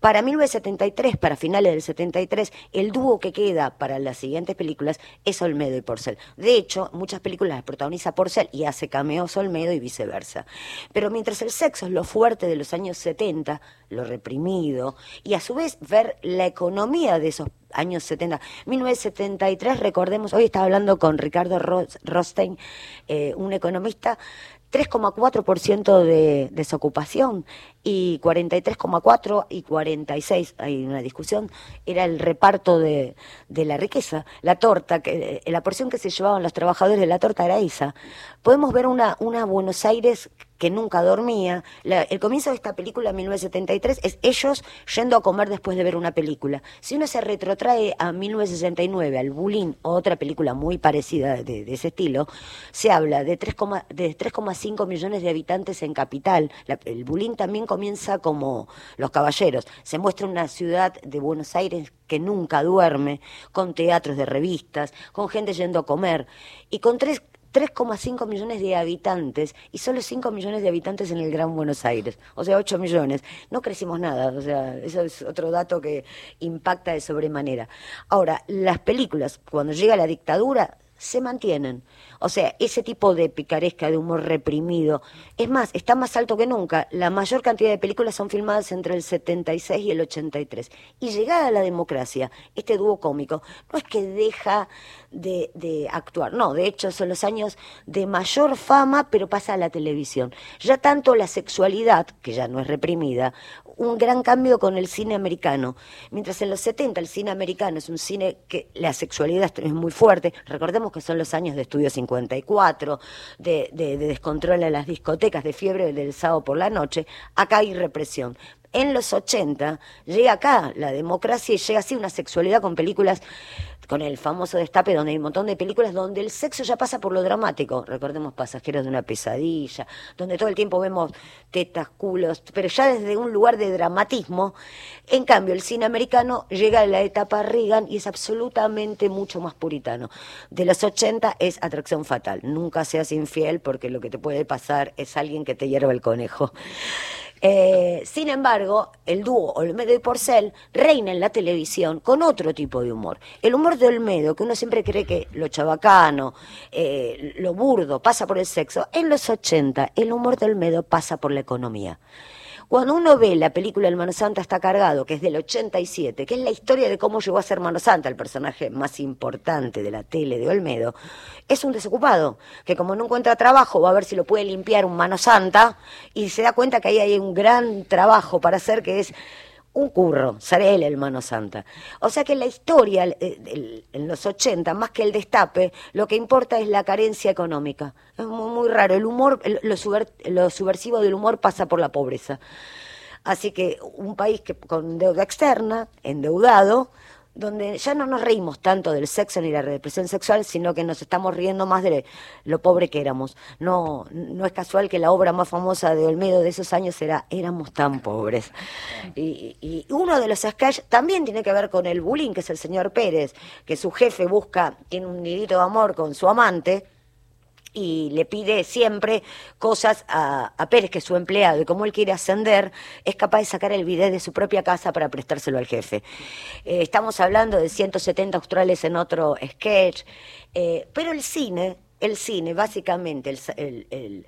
Para 1973, para finales del 73, el dúo que queda para las siguientes películas es Olmedo y Porcel. De hecho, muchas películas las protagoniza Porcel y hace cameos Olmedo y viceversa. Pero mientras el sexo es lo fuerte de los años 70, lo reprimido, y a su vez ver la economía de esos años 70. 1973, recordemos, hoy estaba hablando con Ricardo Rostein, eh, un economista, 3,4% de desocupación y 43,4 y 46, hay una discusión, era el reparto de, de, la riqueza, la torta, que la porción que se llevaban los trabajadores de la torta era esa. Podemos ver una, una Buenos Aires que nunca dormía. La, el comienzo de esta película, en 1973, es ellos yendo a comer después de ver una película. Si uno se retrotrae a 1969, al Bulín, otra película muy parecida de, ese estilo, se habla de 3,5 millones de habitantes en capital. El Bulín también comienza como Los Caballeros. Se muestra una ciudad de Buenos Aires que nunca duerme, con teatros de revistas, con gente yendo a comer, y con tres 3,5 millones de habitantes y solo 5 millones de habitantes en el Gran Buenos Aires, o sea, 8 millones. No crecimos nada, o sea, eso es otro dato que impacta de sobremanera. Ahora, las películas, cuando llega la dictadura, se mantienen. O sea, ese tipo de picaresca, de humor reprimido, es más, está más alto que nunca. La mayor cantidad de películas son filmadas entre el 76 y el 83. Y llegada a la democracia, este dúo cómico no es que deja de, actuar, no, de hecho son los años de mayor fama, pero pasa a la televisión. Ya tanto la sexualidad, que ya no es reprimida, un gran cambio con el cine americano. Mientras en los 70 el cine americano es un cine que la sexualidad es muy fuerte, recordemos que son los años de Estudio 54, de, de, de descontrol en las discotecas, de fiebre del sábado por la noche, acá hay represión En los 80 llega acá la democracia y llega así una sexualidad con películas con el famoso destape donde hay un montón de películas donde el sexo ya pasa por lo dramático. Recordemos Pasajeros de una pesadilla, donde todo el tiempo vemos tetas, culos, pero ya desde un lugar de dramatismo. En cambio, el cine americano llega a la etapa Reagan y es absolutamente mucho más puritano. De los 80 es atracción fatal. Nunca seas infiel porque lo que te puede pasar es alguien que te hierva el conejo. Eh, sin embargo, el dúo Olmedo y Porcel reina en la televisión con otro tipo de humor. El humor de Olmedo, que uno siempre cree que lo chabacano, eh, lo burdo, pasa por el sexo, en los 80 el humor de Olmedo pasa por la economía. Cuando uno ve la película El Mano Santa está cargado, que es del 87, que es la historia de cómo llegó a ser Mano Santa, el personaje más importante de la tele de Olmedo, es un desocupado, que como no encuentra trabajo va a ver si lo puede limpiar un Mano Santa y se da cuenta que ahí hay un gran trabajo para hacer que es un curro, será él el mano santa. O sea que la historia eh, en los 80, más que el destape, lo que importa es la carencia económica. Es muy, muy raro. El humor, lo, lo subversivo del humor pasa por la pobreza. Así que un país que con deuda externa, endeudado, donde ya no nos reímos tanto del sexo ni la represión sexual, sino que nos estamos riendo más de lo pobre que éramos. No, no es casual que la obra más famosa de Olmedo de esos años era Éramos tan pobres. Y, uno de los sketches también tiene que ver con el bullying, que es el señor Pérez, que su jefe busca, tiene un nidito de amor con su amante, y le pide siempre cosas a, a Pérez, que es su empleado, y como él quiere ascender, es capaz de sacar el bidet de su propia casa para prestárselo al jefe. Eh, estamos hablando de 170 australes en otro sketch, eh, pero el cine, el cine, básicamente, el, el- el-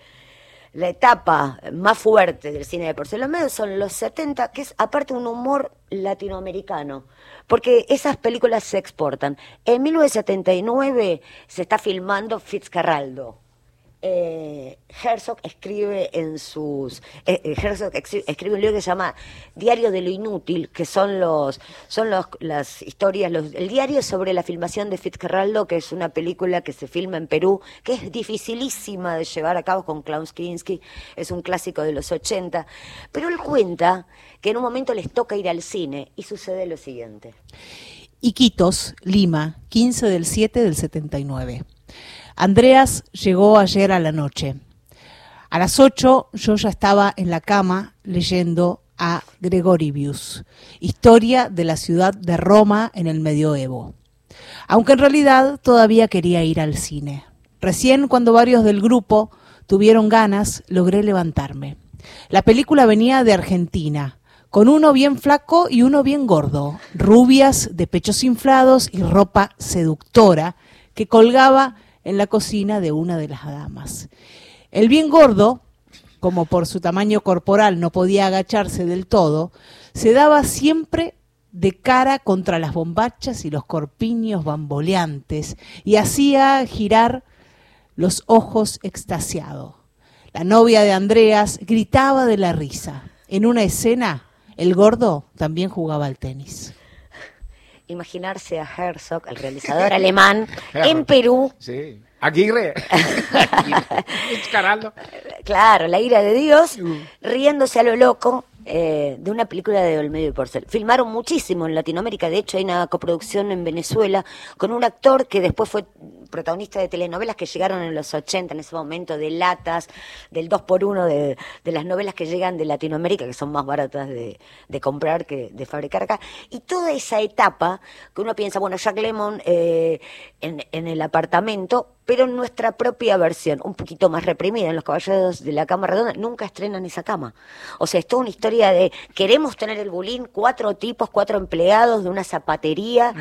la etapa más fuerte del cine de Porcelomeo son los 70, que es aparte un humor latinoamericano, porque esas películas se exportan. En 1979 se está filmando Fitzcarraldo. Eh, Herzog escribe en sus eh, eh, Herzog escribe un libro que se llama Diario de lo inútil que son los son los, las historias los, el diario sobre la filmación de Fitzcarraldo que es una película que se filma en Perú que es dificilísima de llevar a cabo con Klaus Kinski es un clásico de los 80 pero él cuenta que en un momento les toca ir al cine y sucede lo siguiente Iquitos, Lima, 15 del 7 del 79. Andreas llegó ayer a la noche. A las 8 yo ya estaba en la cama leyendo a Gregorivius, Historia de la ciudad de Roma en el medioevo. Aunque en realidad todavía quería ir al cine. Recién cuando varios del grupo tuvieron ganas, logré levantarme. La película venía de Argentina, con uno bien flaco y uno bien gordo, rubias de pechos inflados y ropa seductora que colgaba en la cocina de una de las damas. El bien gordo, como por su tamaño corporal no podía agacharse del todo, se daba siempre de cara contra las bombachas y los corpiños bamboleantes y hacía girar los ojos extasiados. La novia de Andreas gritaba de la risa. En una escena, el gordo también jugaba al tenis. Imaginarse a Herzog el realizador alemán en Perú Sí. Aguirre. Claro, la ira de Dios, riéndose a lo loco eh, de una película de Olmedo y Porcel. Filmaron muchísimo en Latinoamérica, de hecho hay una coproducción en Venezuela con un actor que después fue protagonista de telenovelas que llegaron en los 80, en ese momento, de latas, del 2 por 1 de, de las novelas que llegan de Latinoamérica, que son más baratas de, de comprar que de fabricar acá. Y toda esa etapa que uno piensa, bueno, Jack Lemmon eh, en, en el apartamento, pero en nuestra propia versión, un poquito más reprimida, en Los Caballeros de la Cama Redonda, nunca estrenan esa cama. O sea, es toda una historia de, queremos tener el bulín, cuatro tipos, cuatro empleados de una zapatería,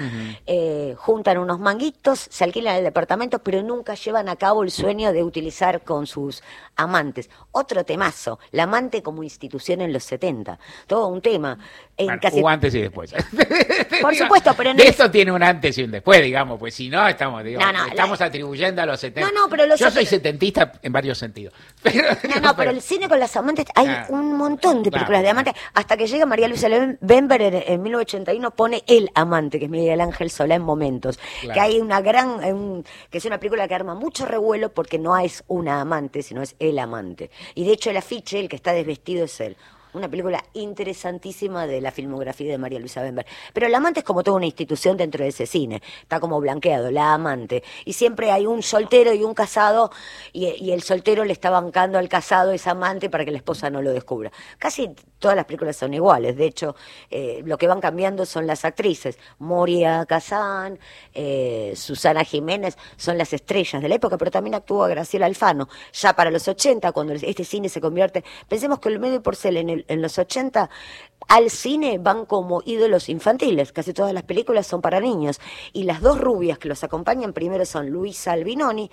eh, juntan unos manguitos, se alquilan el departamento, pero nunca llevan a cabo el sueño de utilizar con sus amantes. Otro temazo, la amante como institución en los 70, todo un tema. En Bueno, casi- hubo antes y después. Por supuesto, pero de el- esto tiene un antes y un después, digamos, pues si no, estamos, digo, No, no, estamos atribuyendo a los 70. No, no, pero los Yo soy setentista en varios sentidos. No, no, pero el cine con las amantes, hay Ah. un montón de películas Claro. de amantes, hasta que llega María Luisa Bember en, en 1981 pone El amante, que es Miguel Ángel Solá en momentos, Claro. que hay una gran, un- que es una película que arma mucho revuelo porque no es una amante, sino es el amante. Y de hecho el afiche, el que está desvestido es él. Una película interesantísima de la filmografía de María Luisa Bember. Pero La Amante es como toda una institución dentro de ese cine. Está como blanqueado, La Amante. Y siempre hay un soltero y un casado, y, y el soltero le está bancando al casado esa amante para que la esposa no lo descubra. Casi todas las películas son iguales. De hecho, eh, lo que van cambiando son las actrices. Moria Kazán, eh, Susana Jiménez, son las estrellas de la época, pero también actúa Graciela Alfano. Ya para los 80, cuando este cine se convierte... Pensemos que el medio porcel en, el- en los 80 al cine van como ídolos infantiles. Casi todas las películas son para niños. Y las dos rubias que los acompañan primero son Luisa Albinoni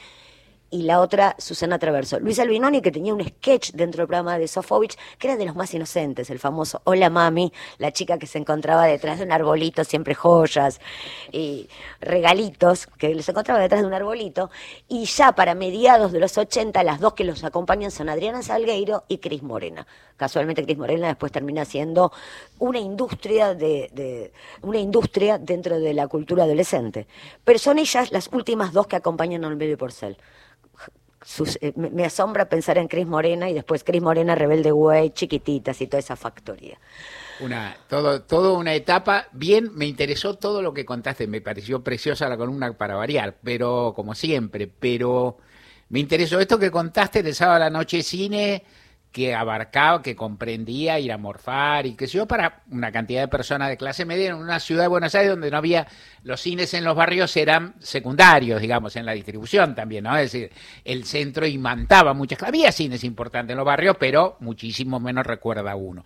y la otra Susana Traverso. Luis Albinoni, que tenía un sketch dentro del programa de Sofovich, que era de los más inocentes, el famoso Hola Mami, la chica que se encontraba detrás de un arbolito, siempre joyas y regalitos, que se encontraba detrás de un arbolito. Y ya para mediados de los 80, las dos que los acompañan son Adriana Salgueiro y Cris Morena. Casualmente Cris Morena después termina siendo una industria de, una industria dentro de la cultura adolescente. Pero son ellas las últimas dos que acompañan a Olmedo y Porcel eh, me, asombra pensar en Cris Morena y después Cris Morena, Rebelde Way, Chiquititas y toda esa factoría. Una, todo, todo una etapa. Bien, me interesó todo lo que contaste, me pareció preciosa la columna para variar, pero como siempre, pero me interesó esto que contaste de sábado a la noche cine, que abarcaba, que comprendía ir a morfar y que yo para una cantidad de personas de clase media en una ciudad de Buenos Aires donde no había los cines en los barrios eran secundarios, digamos, en la distribución también, ¿no? Es decir, el centro imantaba muchas, había cines importantes en los barrios, pero muchísimo menos recuerda uno.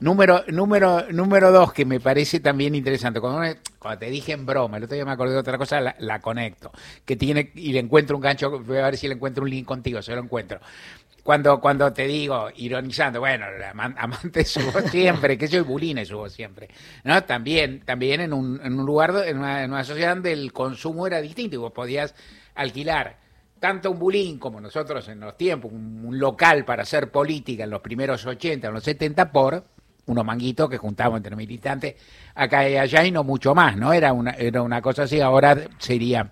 Número, número, número dos, que me parece también interesante. Cuando, cuando te dije en broma, el otro día me acordé de otra cosa, la, la conecto. Que tiene, y le encuentro un gancho, voy a ver si le encuentro un link contigo, se lo encuentro. Cuando, cuando te digo, ironizando, bueno, amante subo siempre, que soy bulines subo siempre. ¿No? También, también en un, en un lugar, en una, sociedad donde el consumo era distinto y vos podías alquilar tanto un bulín como nosotros en los tiempos, un, local para hacer política en los primeros 80, en los 70, por unos manguitos que juntamos entre militantes acá y allá y no mucho más, ¿no? Era una, era una cosa así, ahora sería...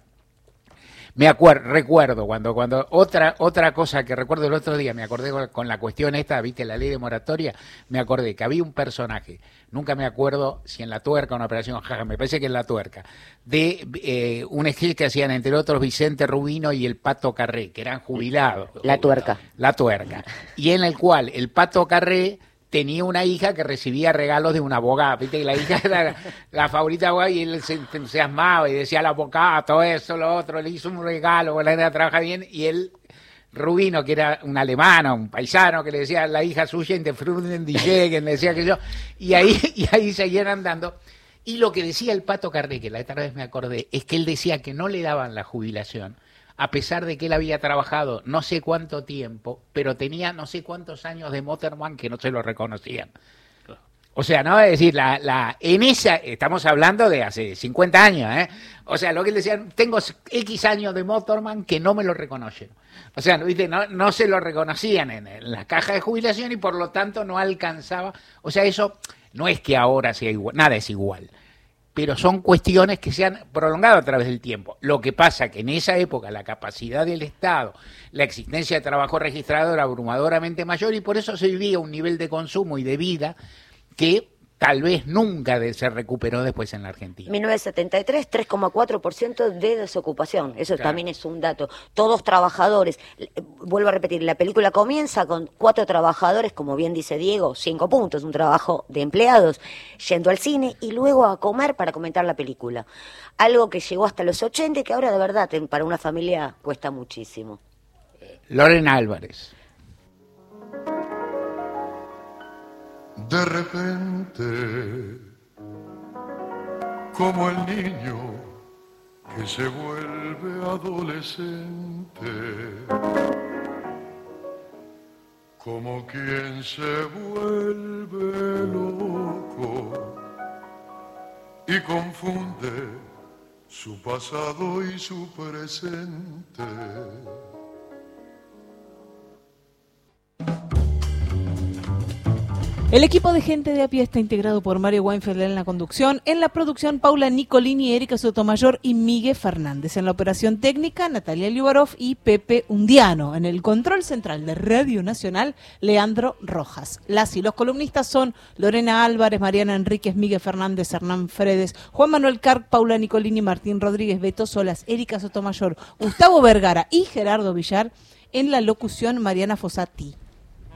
Me acuerdo, recuerdo cuando, cuando otra, otra cosa que recuerdo el otro día, me acordé con, la cuestión esta, viste, la ley de moratoria, me acordé que había un personaje, nunca me acuerdo si en la tuerca o en operación jaja, me parece que en la tuerca, de eh, un sketch que hacían entre otros Vicente Rubino y el Pato Carré, que eran jubilados. La tuerca. La tuerca. Y en el cual el Pato Carré tenía una hija que recibía regalos de una abogada. Viste que la hija era la, favorita abogada y él se entusiasmaba y decía al abogado, todo eso, lo otro, le hizo un regalo, la nena trabaja bien y él. Rubino, que era un alemano, un paisano, que le decía la hija suya, en de Fruden die Jegen", le decía que yo, y ahí, y ahí seguían andando. Y lo que decía el Pato Carré, que la otra vez me acordé, es que él decía que no le daban la jubilación, a pesar de que él había trabajado no sé cuánto tiempo, pero tenía no sé cuántos años de Motorman que no se lo reconocían. O sea, ¿no? Es decir, la, la, en esa, estamos hablando de hace 50 años, ¿eh? O sea, lo que él decía, tengo X años de Motorman que no me lo reconocen. O sea, ¿viste? No, no se lo reconocían en, en la caja de jubilación y por lo tanto no alcanzaba. O sea, eso no es que ahora sea igual, nada es igual. Pero son cuestiones que se han prolongado a través del tiempo. Lo que pasa que en esa época la capacidad del Estado, la existencia de trabajo registrado era abrumadoramente mayor y por eso se vivía un nivel de consumo y de vida que tal vez nunca de- se recuperó después en la Argentina. 1973, 3,4% de desocupación. Eso Claro. también es un dato. Todos trabajadores. Eh, Vuelvo a repetir, la película comienza con cuatro trabajadores, como bien dice Diego, cinco puntos, un trabajo de empleados, yendo al cine y luego a comer para comentar la película. Algo que llegó hasta los 80 y que ahora de verdad para una familia cuesta muchísimo. Lorena Álvarez. De repente, como el niño que se vuelve adolescente, como quien se vuelve loco y confunde su pasado y su presente. El equipo de gente de a pie está integrado por Mario Weinfeld en la conducción, en la producción Paula Nicolini, Erika Sotomayor y Miguel Fernández, en la operación técnica Natalia Liubarov y Pepe Undiano, en el control central de Radio Nacional Leandro Rojas. Las y los columnistas son Lorena Álvarez, Mariana Enríquez, Miguel Fernández, Hernán Fredes, Juan Manuel Carc, Paula Nicolini, Martín Rodríguez, Beto Solas, Erika Sotomayor, Gustavo Vergara y Gerardo Villar, en la locución Mariana Fossati.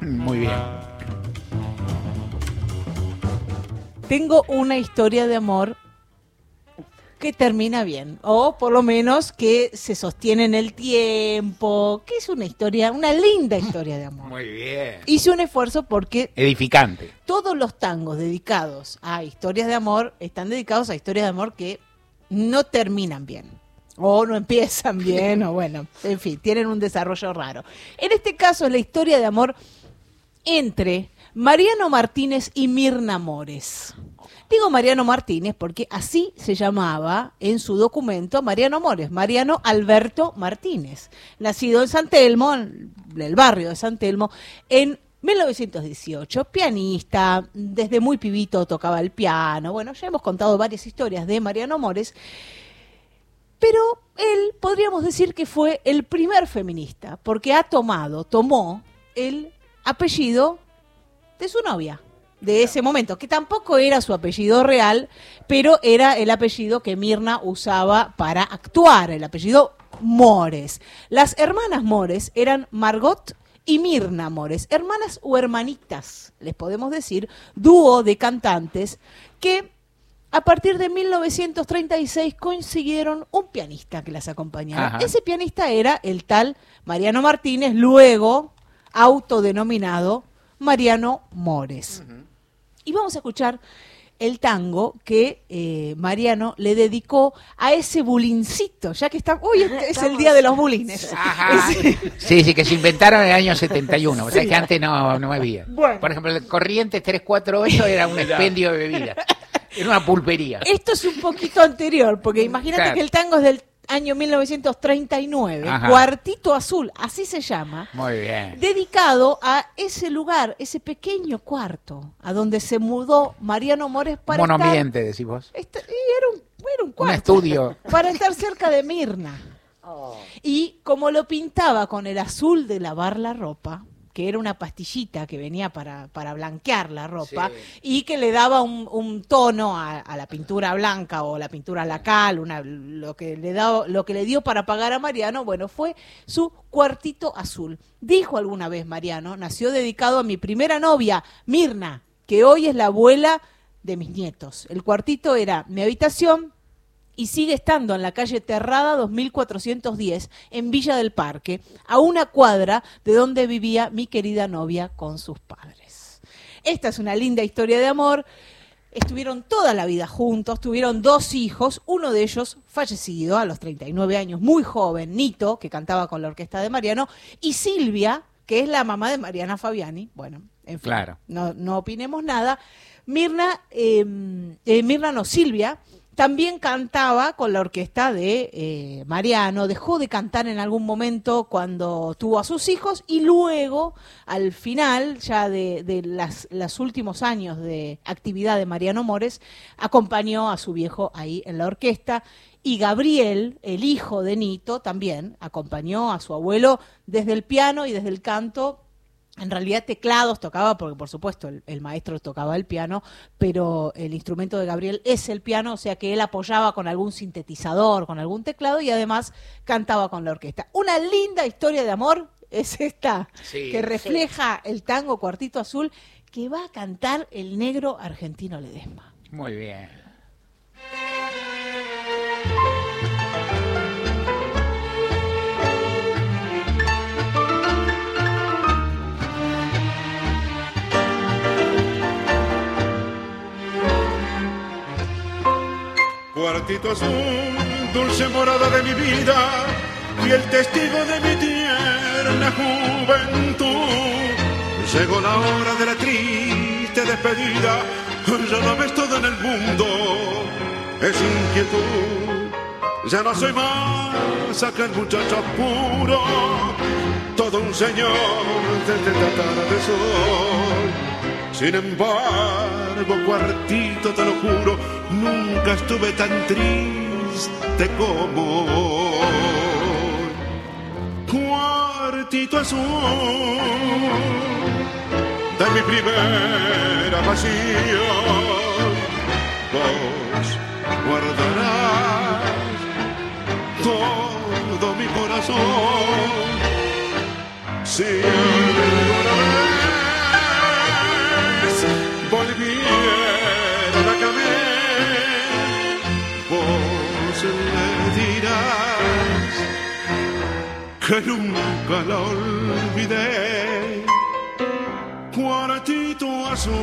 Muy bien. Tengo una historia de amor que termina bien, o por lo menos que se sostiene en el tiempo, que es una historia, una linda historia de amor. Muy bien. Hice un esfuerzo porque Edificante. todos los tangos dedicados a historias de amor están dedicados a historias de amor que no terminan bien. O no empiezan bien, o bueno, en fin, tienen un desarrollo raro. En este caso es la historia de amor entre Mariano Martínez y Mirna Mores. Digo Mariano Martínez porque así se llamaba en su documento Mariano Mores, Mariano Alberto Martínez, nacido en San Telmo, en el barrio de San Telmo, en 1918, pianista, desde muy pibito tocaba el piano. Bueno, ya hemos contado varias historias de Mariano Mores, pero él podríamos decir que fue el primer feminista, porque ha tomado, tomó el apellido de su novia de ese momento, que tampoco era su apellido real, pero era el apellido que Mirna usaba para actuar, el apellido Mores. Las hermanas Mores eran Margot y Mirna Mores, hermanas o hermanitas, les podemos decir, dúo de cantantes que a partir de 1936 consiguieron un pianista que las acompañara. Ajá. Ese pianista era el tal Mariano Martínez, luego autodenominado Mariano Mores. Y vamos a escuchar el tango que eh, Mariano le dedicó a ese bulincito, ya que está, hoy es- es el día de los bulines. Ajá. Sí, sí, que se inventaron en el año 71. O sea, que antes no, no había. Bueno. Por ejemplo, el Corrientes 348 era un expendio de bebida. Era una pulpería. Esto es un poquito anterior, porque imagínate Claro. que el tango es del año 1939, Ajá. Cuartito Azul, así se llama, Muy bien. dedicado a ese lugar, ese pequeño cuarto, a donde se mudó Mariano Mores para estar- Monoambiente, decís vos. Este- y era un, era un Un cuarto. estudio. Para estar cerca de Mirna. Y como lo pintaba con el azul de lavar la ropa, que era una pastillita que venía para, para blanquear la ropa y que le daba un, un tono a, a la pintura blanca o la pintura lacal, una, lo, que le lo que le dio para pagar a Mariano, bueno, fue su cuartito azul. Dijo alguna vez Mariano, nació dedicado a mi primera novia, Mirna, que hoy es la abuela de mis nietos. El cuartito era mi habitación, y sigue estando en la calle Terrada 2410 en Villa del Parque, a una cuadra de donde vivía mi querida novia con sus padres. Esta es una linda historia de amor. Estuvieron toda la vida juntos, tuvieron dos hijos, uno de ellos fallecido a los 39 años, muy joven, Nito, que cantaba con la orquesta de Mariano, y Silvia, que es la mamá de Mariana Fabiani. Bueno, en fin, Claro. no, no opinemos nada. Mirna, eh, eh, Mirna no, Silvia, también cantaba con la orquesta de eh, Mariano, dejó de cantar en algún momento cuando tuvo a sus hijos y luego, al final, ya de, de las, los últimos años de actividad de Mariano Mores, acompañó a su viejo ahí en la orquesta. Y Gabriel, el hijo de Nito, también acompañó a su abuelo desde el piano y desde el canto en realidad teclados tocaba, porque por supuesto el, el maestro tocaba el piano, pero el instrumento de Gabriel es el piano, o sea que él apoyaba con algún sintetizador, con algún teclado y además cantaba con la orquesta. Una linda historia de amor es esta, Sí. que refleja el tango Cuartito Azul, que va a cantar el negro argentino Ledesma. Muy bien. Cuartito azul, dulce morada de mi vida y el testigo de mi tierna juventud. Llegó la hora de la triste despedida, ya no ves todo en el mundo, es inquietud. Ya no soy más aquel muchacho puro, todo un señor desde esta tarde de sol. Sin embargo, cuartito, te lo juro, nunca estuve tan triste como. Cuartito azul de mi primera pasión, vos guardarás todo mi corazón. Si que nunca la olvidé. Cuartito azul,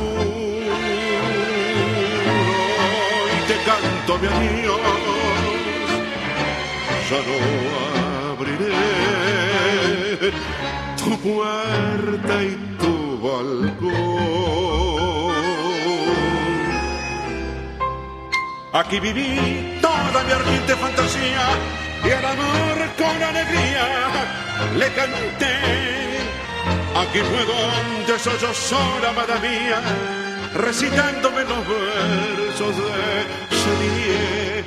hoy te canto mi adiós, ya no abriré tu puerta y tu balcón. Aquí viví toda mi ardiente fantasía y el amor con alegría le canté. Aquí fue donde soy yo sola, amada mía, recitándome los versos de Chenier.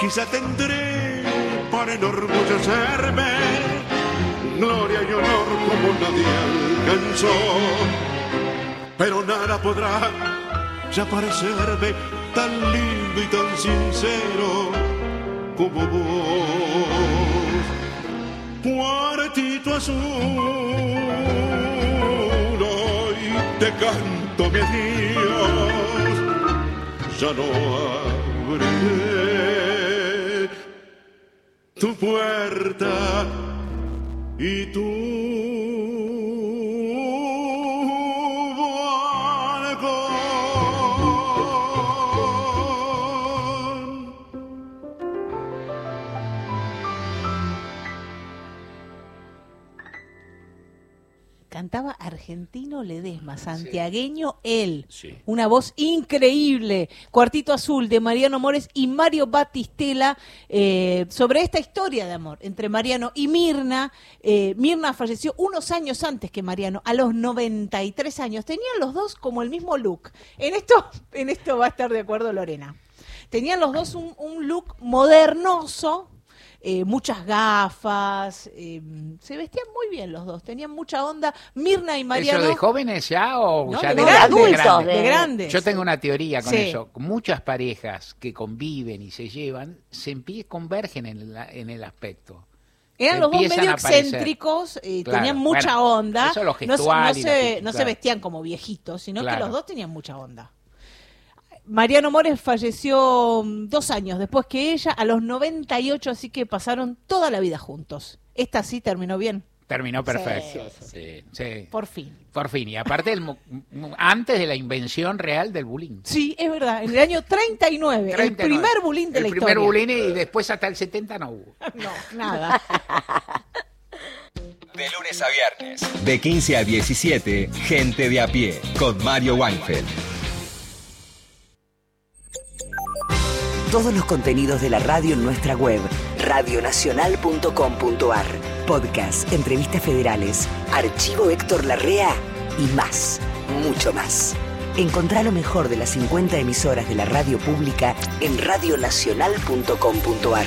Quizá tendré para enorgullecerme gloria y honor como nadie alcanzó. Pero nada podrá ya parecerme tan lindo y tan sincero como vos. Cuartito azul, hoy te canto mi adiós, ya no abriré tu puerta y tu Cantaba Argentino Ledesma, santiagueño él. Sí. Una voz increíble. Cuartito Azul de Mariano Mores y Mario Batistela eh, sobre esta historia de amor entre Mariano y Mirna. Eh, Mirna falleció unos años antes que Mariano, a los 93 años. Tenían los dos como el mismo look. En esto, en esto va a estar de acuerdo Lorena. Tenían los dos un, un look modernoso, eh, muchas gafas, eh, se vestían muy bien los dos, tenían mucha onda. Mirna y Mariano. ¿Eso de jóvenes ya o No, ya de de, adultos, grandes? de- de grandes. Yo tengo una teoría con Sí. eso. Muchas parejas que conviven y se llevan, se convergen en, la- en el aspecto. Eran los dos medio excéntricos, eh, Claro, tenían mucha bueno, onda. eso lo no, se- gestual no se, no vestían como viejitos, sino que los dos tenían mucha onda. Mariano Mores falleció mm, dos años después que ella, a los 98, así que pasaron toda la vida juntos. Esta sí terminó bien, Terminó perfecto. Sí. Sí. por fin. Por fin. Y aparte, el antes de la invención real del bullying. Sí, es verdad, en el año 39, el 39. primer bulín de el la primer historia. bullying y después hasta el 70 no hubo. No, nada. De lunes a viernes. De 15 a 17, Gente de a pie, con Mario Weinfeld. Todos los contenidos de la radio en nuestra web, radionacional.com.ar. Podcast, entrevistas federales, archivo Héctor Larrea y más, mucho más. Encontrá lo mejor de las 50 emisoras de la radio pública en radionacional.com.ar.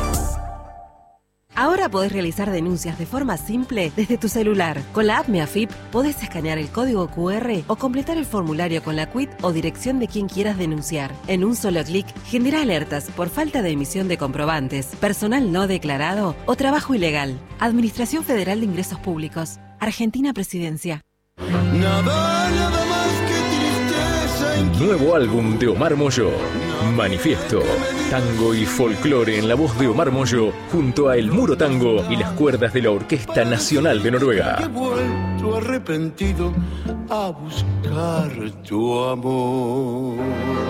Ahora podés realizar denuncias de forma simple desde tu celular. Con la app MeAFIP podés escanear el código QR o completar el formulario con la quit o dirección de quien quieras denunciar. En un solo clic, genera alertas por falta de emisión de comprobantes, personal no declarado o trabajo ilegal. Administración Federal de Ingresos Públicos. Argentina Presidencia. Nada, nada más que tristeza Nuevo álbum de Omar Moyo. Manifiesto. Tango y folclore en la voz de Omar Moyo, junto a El Muro Tango y las cuerdas de la Orquesta Nacional de He Noruega. vuelto arrepentido a buscar tu amor.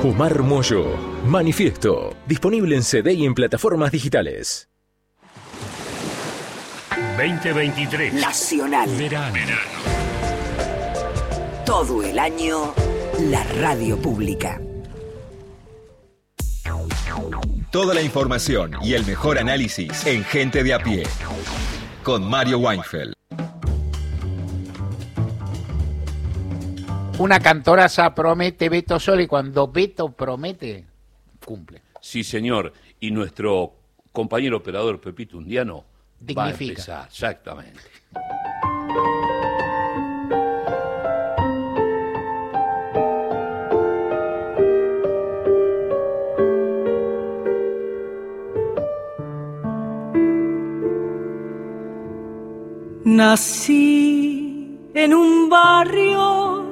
Omar Moyo. Manifiesto. Disponible en CD y en plataformas digitales. 2023. Nacional. Verano. Todo el año, la radio pública. Toda la información y el mejor análisis en Gente de a pie. Con Mario Weinfeld. Una cantoraza promete Beto Sol y cuando Beto promete, cumple. Sí, señor. Y nuestro compañero operador Pepito Undiano va a Dignifica. empezar. Exactamente. Nací en un barrio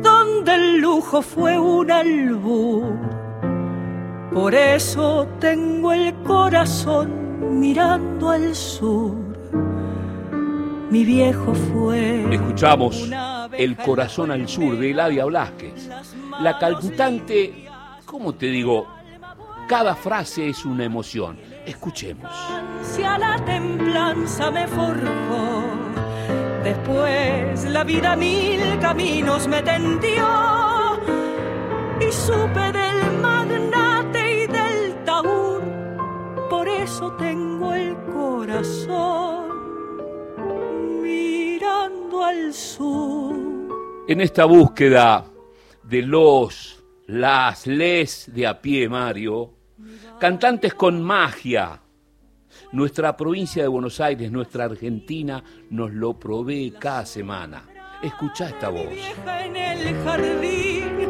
donde el lujo fue un albur. Por eso tengo el corazón mirando al sur. Mi viejo fue. Escuchamos El corazón al sur de Eladia Blasquez. La cantante, ¿cómo te digo? Cada frase es una emoción. Escuchemos. Si a la templanza me forjó. Después la vida mil caminos me tendió y supe del magnate y del taur. Por eso tengo el corazón mirando al sur. En esta búsqueda de los, las, les de a pie, Mario, cantantes con magia, nuestra provincia de Buenos Aires, nuestra Argentina, nos lo provee cada semana. Escucha esta voz. en el jardín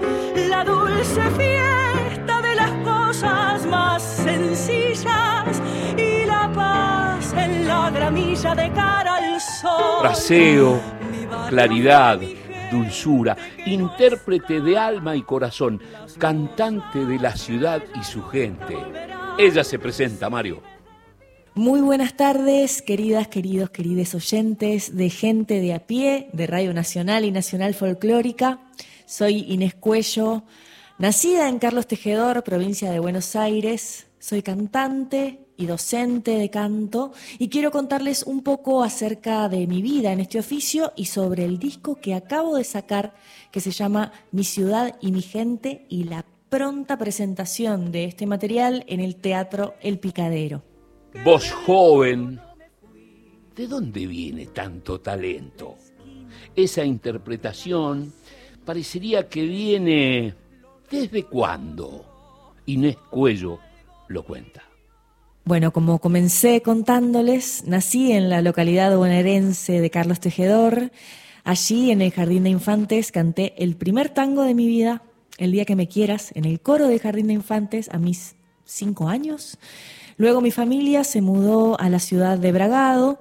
la dulce fiesta de las cosas más sencillas y la paz en la gramilla de cara al sol. Claridad, dulzura, intérprete de alma y corazón, cantante de la ciudad y su gente. Ella se presenta, Mario. Muy buenas tardes, queridas, queridos, querides oyentes de Gente de a pie, de Radio Nacional y Nacional Folclórica. Soy Inés Cuello, nacida en Carlos Tejedor, provincia de Buenos Aires. Soy cantante y docente de canto y quiero contarles un poco acerca de mi vida en este oficio y sobre el disco que acabo de sacar que se llama Mi ciudad y mi gente y la pronta presentación de este material en el Teatro El Picadero. Voz joven. ¿De dónde viene tanto talento? Esa interpretación parecería que viene... ¿Desde cuándo? Inés Cuello lo cuenta. Bueno, como comencé contándoles, nací en la localidad bonaerense de Carlos Tejedor. Allí, en el Jardín de Infantes, canté el primer tango de mi vida, El día que me quieras, en el coro del Jardín de Infantes a mis cinco años. Luego mi familia se mudó a la ciudad de Bragado.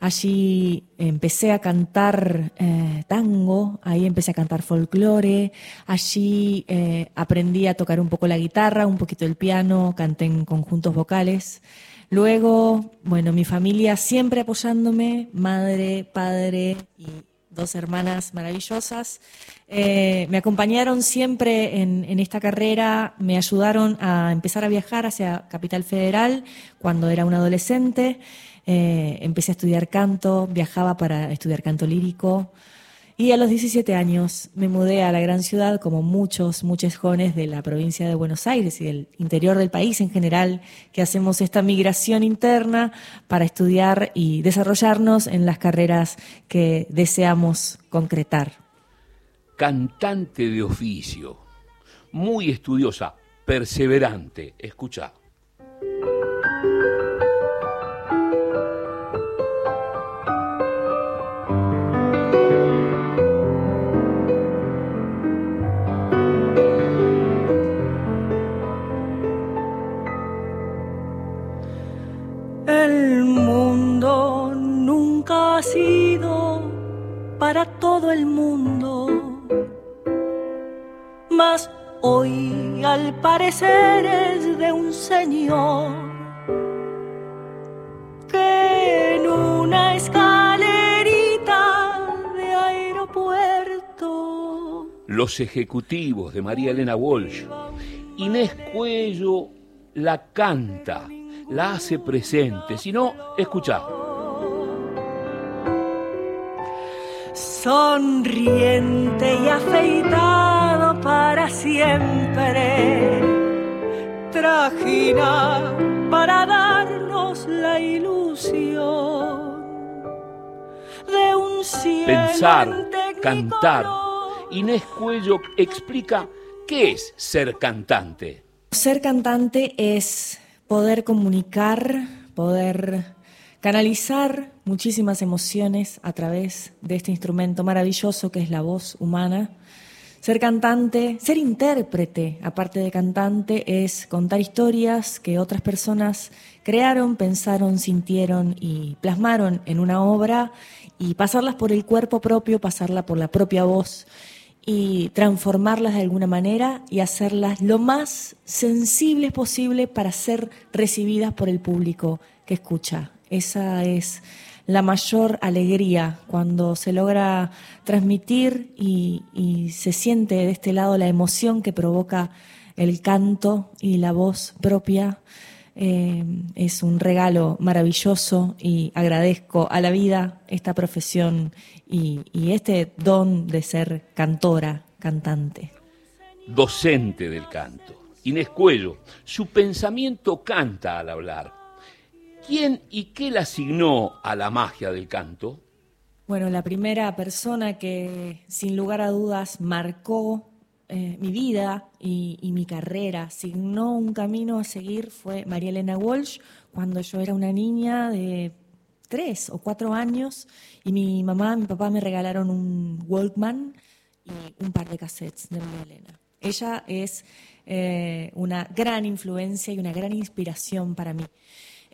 Allí empecé a cantar eh, tango, ahí empecé a cantar folclore, allí eh, aprendí a tocar un poco la guitarra, un poquito el piano, canté en conjuntos vocales. Luego, bueno, mi familia siempre apoyándome, madre, padre y dos hermanas maravillosas. Eh, me acompañaron siempre en, en, esta carrera, me ayudaron a empezar a viajar hacia Capital Federal cuando era un adolescente. Eh, empecé a estudiar canto, viajaba para estudiar canto lírico. Y a los 17 años me mudé a la gran ciudad, como muchos, muchos jóvenes de la provincia de Buenos Aires y del interior del país en general, que hacemos esta migración interna para estudiar y desarrollarnos en las carreras que deseamos concretar. Cantante de oficio, muy estudiosa, perseverante. Escucha. El mundo nunca ha sido para todo el mundo, mas hoy al parecer es de un señor que en una escalerita de aeropuerto Los ejecutivos de María Elena Walsh. Inés Cuello la canta, la hace presente. Si no, escucha. Sonriente y afeitado para siempre, trajina para darnos la ilusión de un cielo. Pensar, cantar. Inés Cuello explica qué es ser cantante. Ser cantante es poder comunicar, poder canalizar muchísimas emociones a través de este instrumento maravilloso que es la voz humana. Ser cantante, ser intérprete, aparte de cantante, es contar historias que otras personas crearon, pensaron, sintieron y plasmaron en una obra y pasarlas por el cuerpo propio, pasarla por la propia voz y transformarlas de alguna manera y hacerlas lo más sensibles posible para ser recibidas por el público que escucha. Esa es la mayor alegría cuando se logra transmitir y, se siente de este lado la emoción que provoca el canto y la voz propia. Eh, es un regalo maravilloso y agradezco a la vida esta profesión y, y este don de ser cantora, cantante. docente del canto. Inés Cuello, su pensamiento canta al hablar. ¿Quién y qué le asignó a la magia del canto? Bueno, la primera persona que sin lugar a dudas marcó eh, mi vida y, y mi carrera, signó un camino a seguir fue María Elena Walsh cuando yo era una niña de tres o cuatro años y mi mamá, mi papá me regalaron un Walkman y un par de cassettes de María Elena. Ella es eh, una gran influencia y una gran inspiración para mí.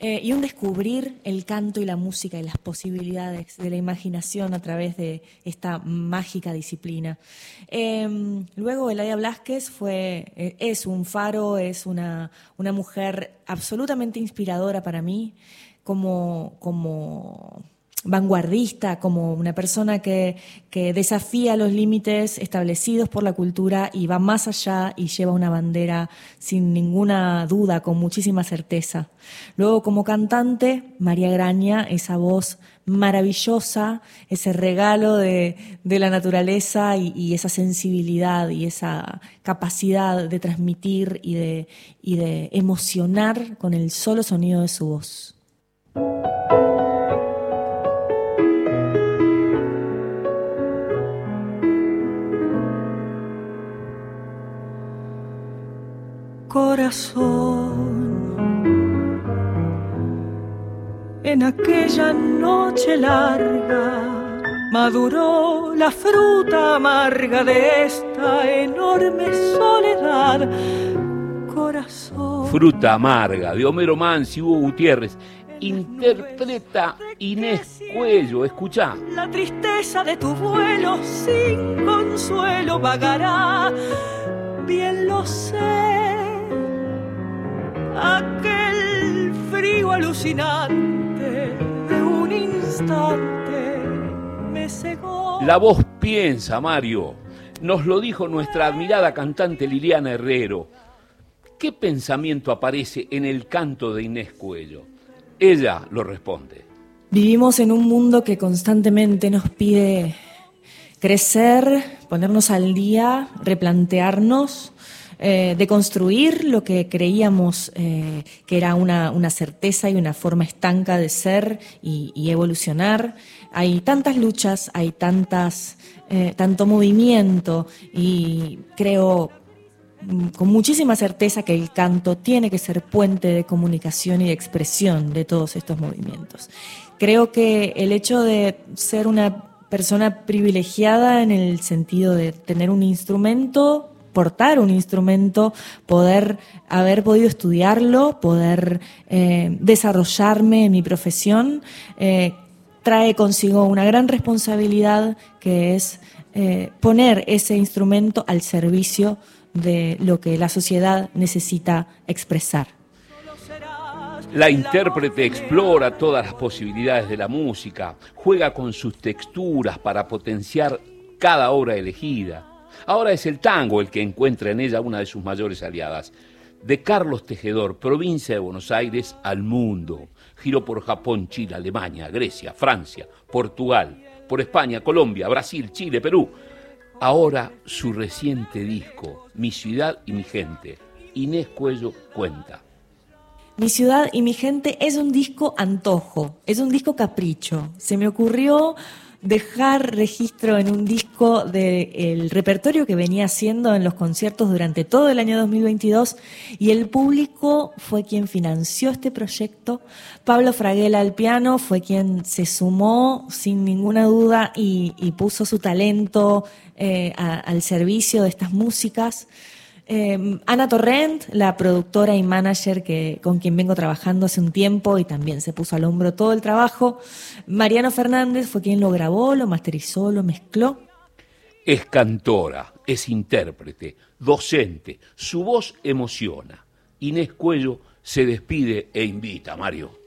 Eh, y un descubrir el canto y la música y las posibilidades de la imaginación a través de esta mágica disciplina. Eh, luego, Eladia Blasquez fue, eh, es un faro, es una, una mujer absolutamente inspiradora para mí, como, como vanguardista, como una persona que, que desafía los límites establecidos por la cultura y va más allá y lleva una bandera sin ninguna duda, con muchísima certeza. Luego, como cantante, María Graña, esa voz maravillosa, ese regalo de, de la naturaleza y, y esa sensibilidad y esa capacidad de transmitir y de, y de emocionar con el solo sonido de su voz. Corazón. En aquella noche larga maduró la fruta amarga de esta enorme soledad. Corazón. Fruta amarga, de Homero Mansi, Hugo Gutiérrez. Interpreta Inés Cuello, escucha. La tristeza de tu vuelo sin consuelo vagará. Bien lo sé. Aquel frío alucinante de un instante me cegó. La voz piensa, Mario. Nos lo dijo nuestra admirada cantante Liliana Herrero. ¿Qué pensamiento aparece en el canto de Inés Cuello? Ella lo responde. Vivimos en un mundo que constantemente nos pide crecer, ponernos al día, replantearnos, eh, deconstruir lo que creíamos eh, que era una, una, certeza y una forma estanca de ser y, y evolucionar. Hay tantas luchas, hay tantas, eh, tanto movimiento y creo con muchísima certeza que el canto tiene que ser puente de comunicación y de expresión de todos estos movimientos. Creo que el hecho de ser una persona privilegiada en el sentido de tener un instrumento, portar un instrumento, poder haber podido estudiarlo, poder eh, desarrollarme en mi profesión, eh, trae consigo una gran responsabilidad que es eh, poner ese instrumento al servicio de lo que la sociedad necesita expresar. La intérprete explora todas las posibilidades de la música, juega con sus texturas para potenciar cada obra elegida. Ahora es el tango el que encuentra en ella una de sus mayores aliadas. De Carlos Tejedor, provincia de Buenos Aires, al mundo. Giró por Japón, Chile, Alemania, Grecia, Francia, Portugal, por España, Colombia, Brasil, Chile, Perú. Ahora su reciente disco, Mi ciudad y mi gente. Inés Cuello cuenta. Mi ciudad y mi gente es un disco antojo, es un disco capricho. Se me ocurrió dejar registro en un disco del repertorio que venía haciendo en los conciertos durante todo el año 2022 y el público fue quien financió este proyecto. Pablo Fraguela al piano fue quien se sumó sin ninguna duda y, puso su talento eh, al servicio de estas músicas. Eh, Ana Torrent, la productora y manager que, con quien vengo trabajando hace un tiempo y también se puso al hombro todo el trabajo. Mariano Fernández fue quien lo grabó, lo masterizó, lo mezcló. Es cantora, es intérprete, docente. Su voz emociona. Inés Cuello se despide e invita, Mario.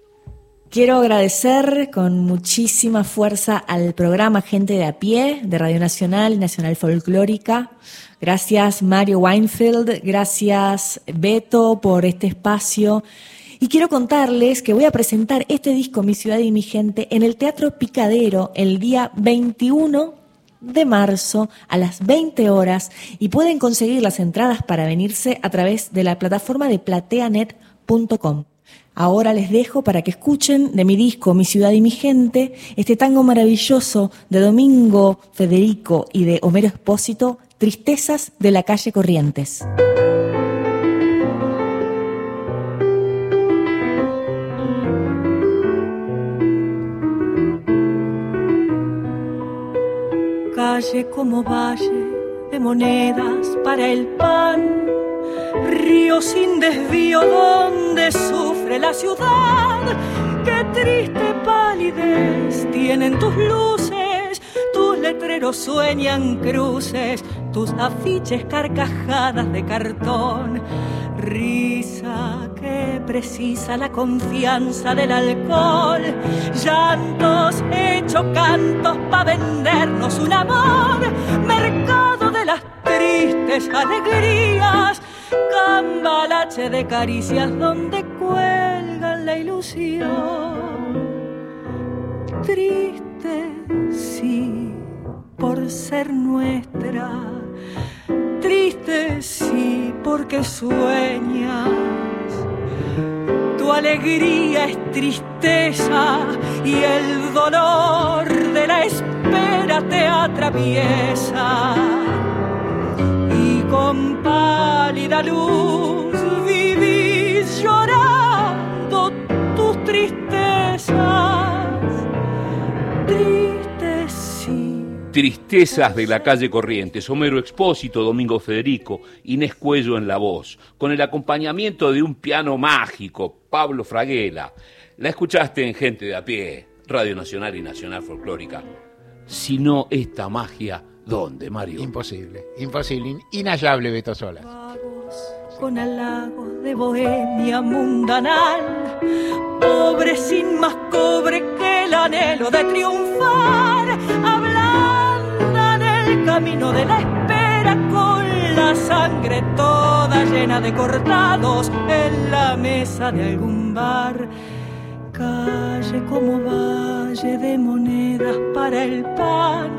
Quiero agradecer con muchísima fuerza al programa Gente de a pie de Radio Nacional y Nacional Folclórica. Gracias Mario Weinfeld, gracias Beto por este espacio. Y quiero contarles que voy a presentar este disco Mi ciudad y mi gente en el Teatro Picadero el día 21 de marzo a las 20 horas y pueden conseguir las entradas para venirse a través de la plataforma de plateanet.com. Ahora les dejo para que escuchen de mi disco Mi ciudad y mi gente este tango maravilloso de Domingo Federico y de Homero Espósito, Tristezas de la calle Corrientes. calle como valle de monedas para el pan, río sin desvío donde la ciudad. Qué triste palidez tienen tus luces, tus letreros sueñan cruces, tus afiches carcajadas de cartón. Risa que precisa la confianza del alcohol, llantos hechos cantos para vendernos un amor, mercado de las tristes alegrías, cambalache de caricias donde Triste, sí, por ser nuestra triste sí porque sueñas. Tu alegría es tristeza y el dolor de la espera te atraviesa. Y con pálida luz vivís llorando tristezas. De la calle Corrientes, Homero Expósito, Domingo Federico, Inés Cuello en la voz, con el acompañamiento de un piano mágico, Pablo Fraguela. La escuchaste en Gente de a pie, Radio Nacional y Nacional Folclórica. Si no esta magia, ¿dónde, Mario? Imposible, imposible, in- inhallable Beto Solas. con halagos de bohemia mundanal, pobre sin más cobre que el anhelo de triunfar, ablandan el camino de la espera con la sangre toda llena de cortados en la mesa de algún bar. Calle como valle de monedas para el pan,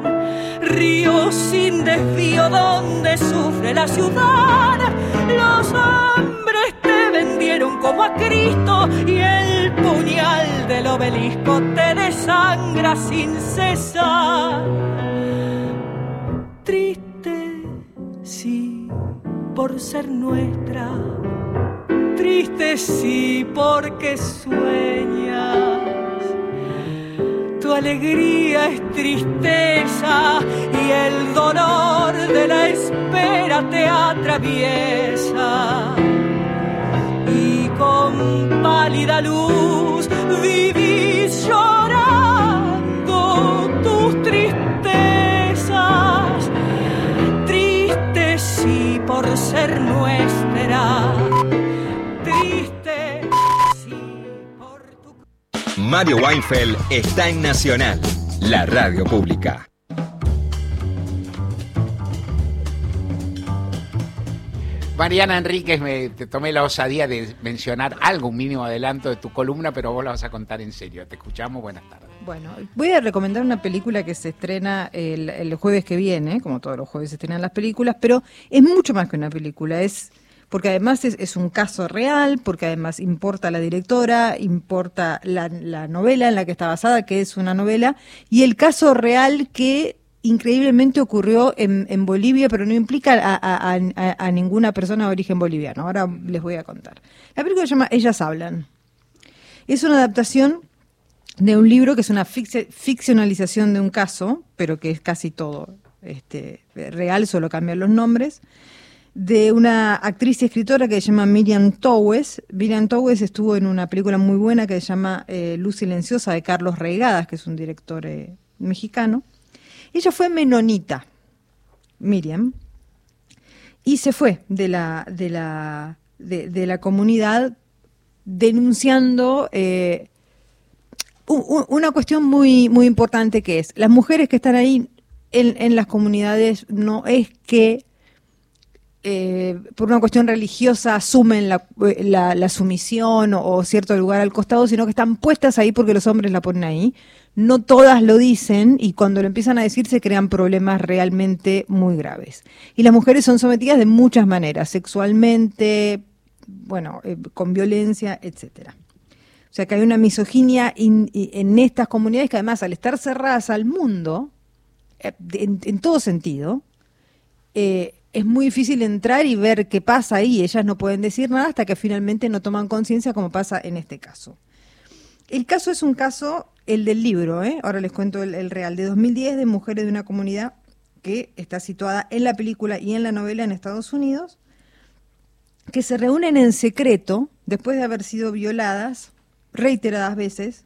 río sin desvío donde sufre la ciudad. Los hombres te vendieron como a Cristo y el puñal del obelisco te desangra sin cesar. Triste, sí, por ser nuestra. Triste, sí, porque sueñas. Tu alegría es tristeza y el dolor de la espera te atraviesa. Y con pálida luz vivís llorando tus tristezas. Triste sí por ser nuestra. Mario Weinfeld está en Nacional, la radio pública. Mariana Enríquez, me te tomé la osadía de mencionar algo, un mínimo adelanto de tu columna, pero vos la vas a contar en serio. Te escuchamos, buenas tardes. Bueno, voy a recomendar una película que se estrena el, el jueves que viene, como todos los jueves se estrenan las películas, pero es mucho más que una película, es porque además es, un caso real, porque además importa la directora, importa la, la novela en la que está basada, que es una novela, y el caso real que increíblemente ocurrió en, en Bolivia, pero no implica a, ninguna persona de origen boliviano. Ahora les voy a contar. La película se llama Ellas Hablan. Es una adaptación de un libro que es una fic- ficcionalización de un caso, pero que es casi todo este, real, solo cambian los nombres, de una actriz y escritora que se llama Miriam Towes. Miriam Towes estuvo en una película muy buena que se llama eh, Luz Silenciosa de Carlos Reigadas, que es un director eh, mexicano. Ella fue menonita, Miriam, y se fue de la, de la, de, la comunidad denunciando eh, una cuestión muy, muy importante que es, las mujeres que están ahí en, en las comunidades no es que eh, por una cuestión religiosa asumen la, la sumisión o, cierto lugar al costado, sino que están puestas ahí porque los hombres la ponen ahí. No todas lo dicen y cuando lo empiezan a decir se crean problemas realmente muy graves. Y las mujeres son sometidas de muchas maneras, sexualmente, bueno, eh, con violencia, etcétera. O sea que hay una misoginia en estas comunidades que además al estar cerradas al mundo, eh, en, todo sentido, eh, es muy difícil entrar y ver qué pasa ahí. Ellas no pueden decir nada hasta que finalmente no toman conciencia como pasa en este caso. El caso es un caso, el del libro, ¿eh? ahora les cuento el, real, de 2010 de mujeres de una comunidad que está situada en la película y en la novela en Estados Unidos, que se reúnen en secreto después de haber sido violadas reiteradas veces,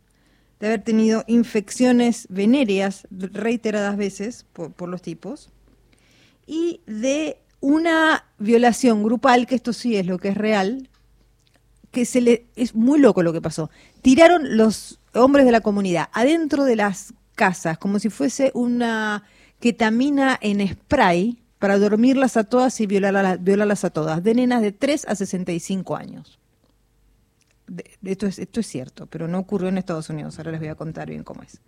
de haber tenido infecciones venéreas reiteradas veces por los tipos, y de una violación grupal, que esto sí es lo que es real, que se le es muy loco lo que pasó. Tiraron los hombres de la comunidad adentro de las casas como si fuese una ketamina en spray para dormirlas a todas y violarlas, violarlas a todas, de nenas de 3 a 65 años. De- esto, es, esto es cierto, pero no ocurrió en Estados Unidos. Ahora les voy a contar bien cómo es.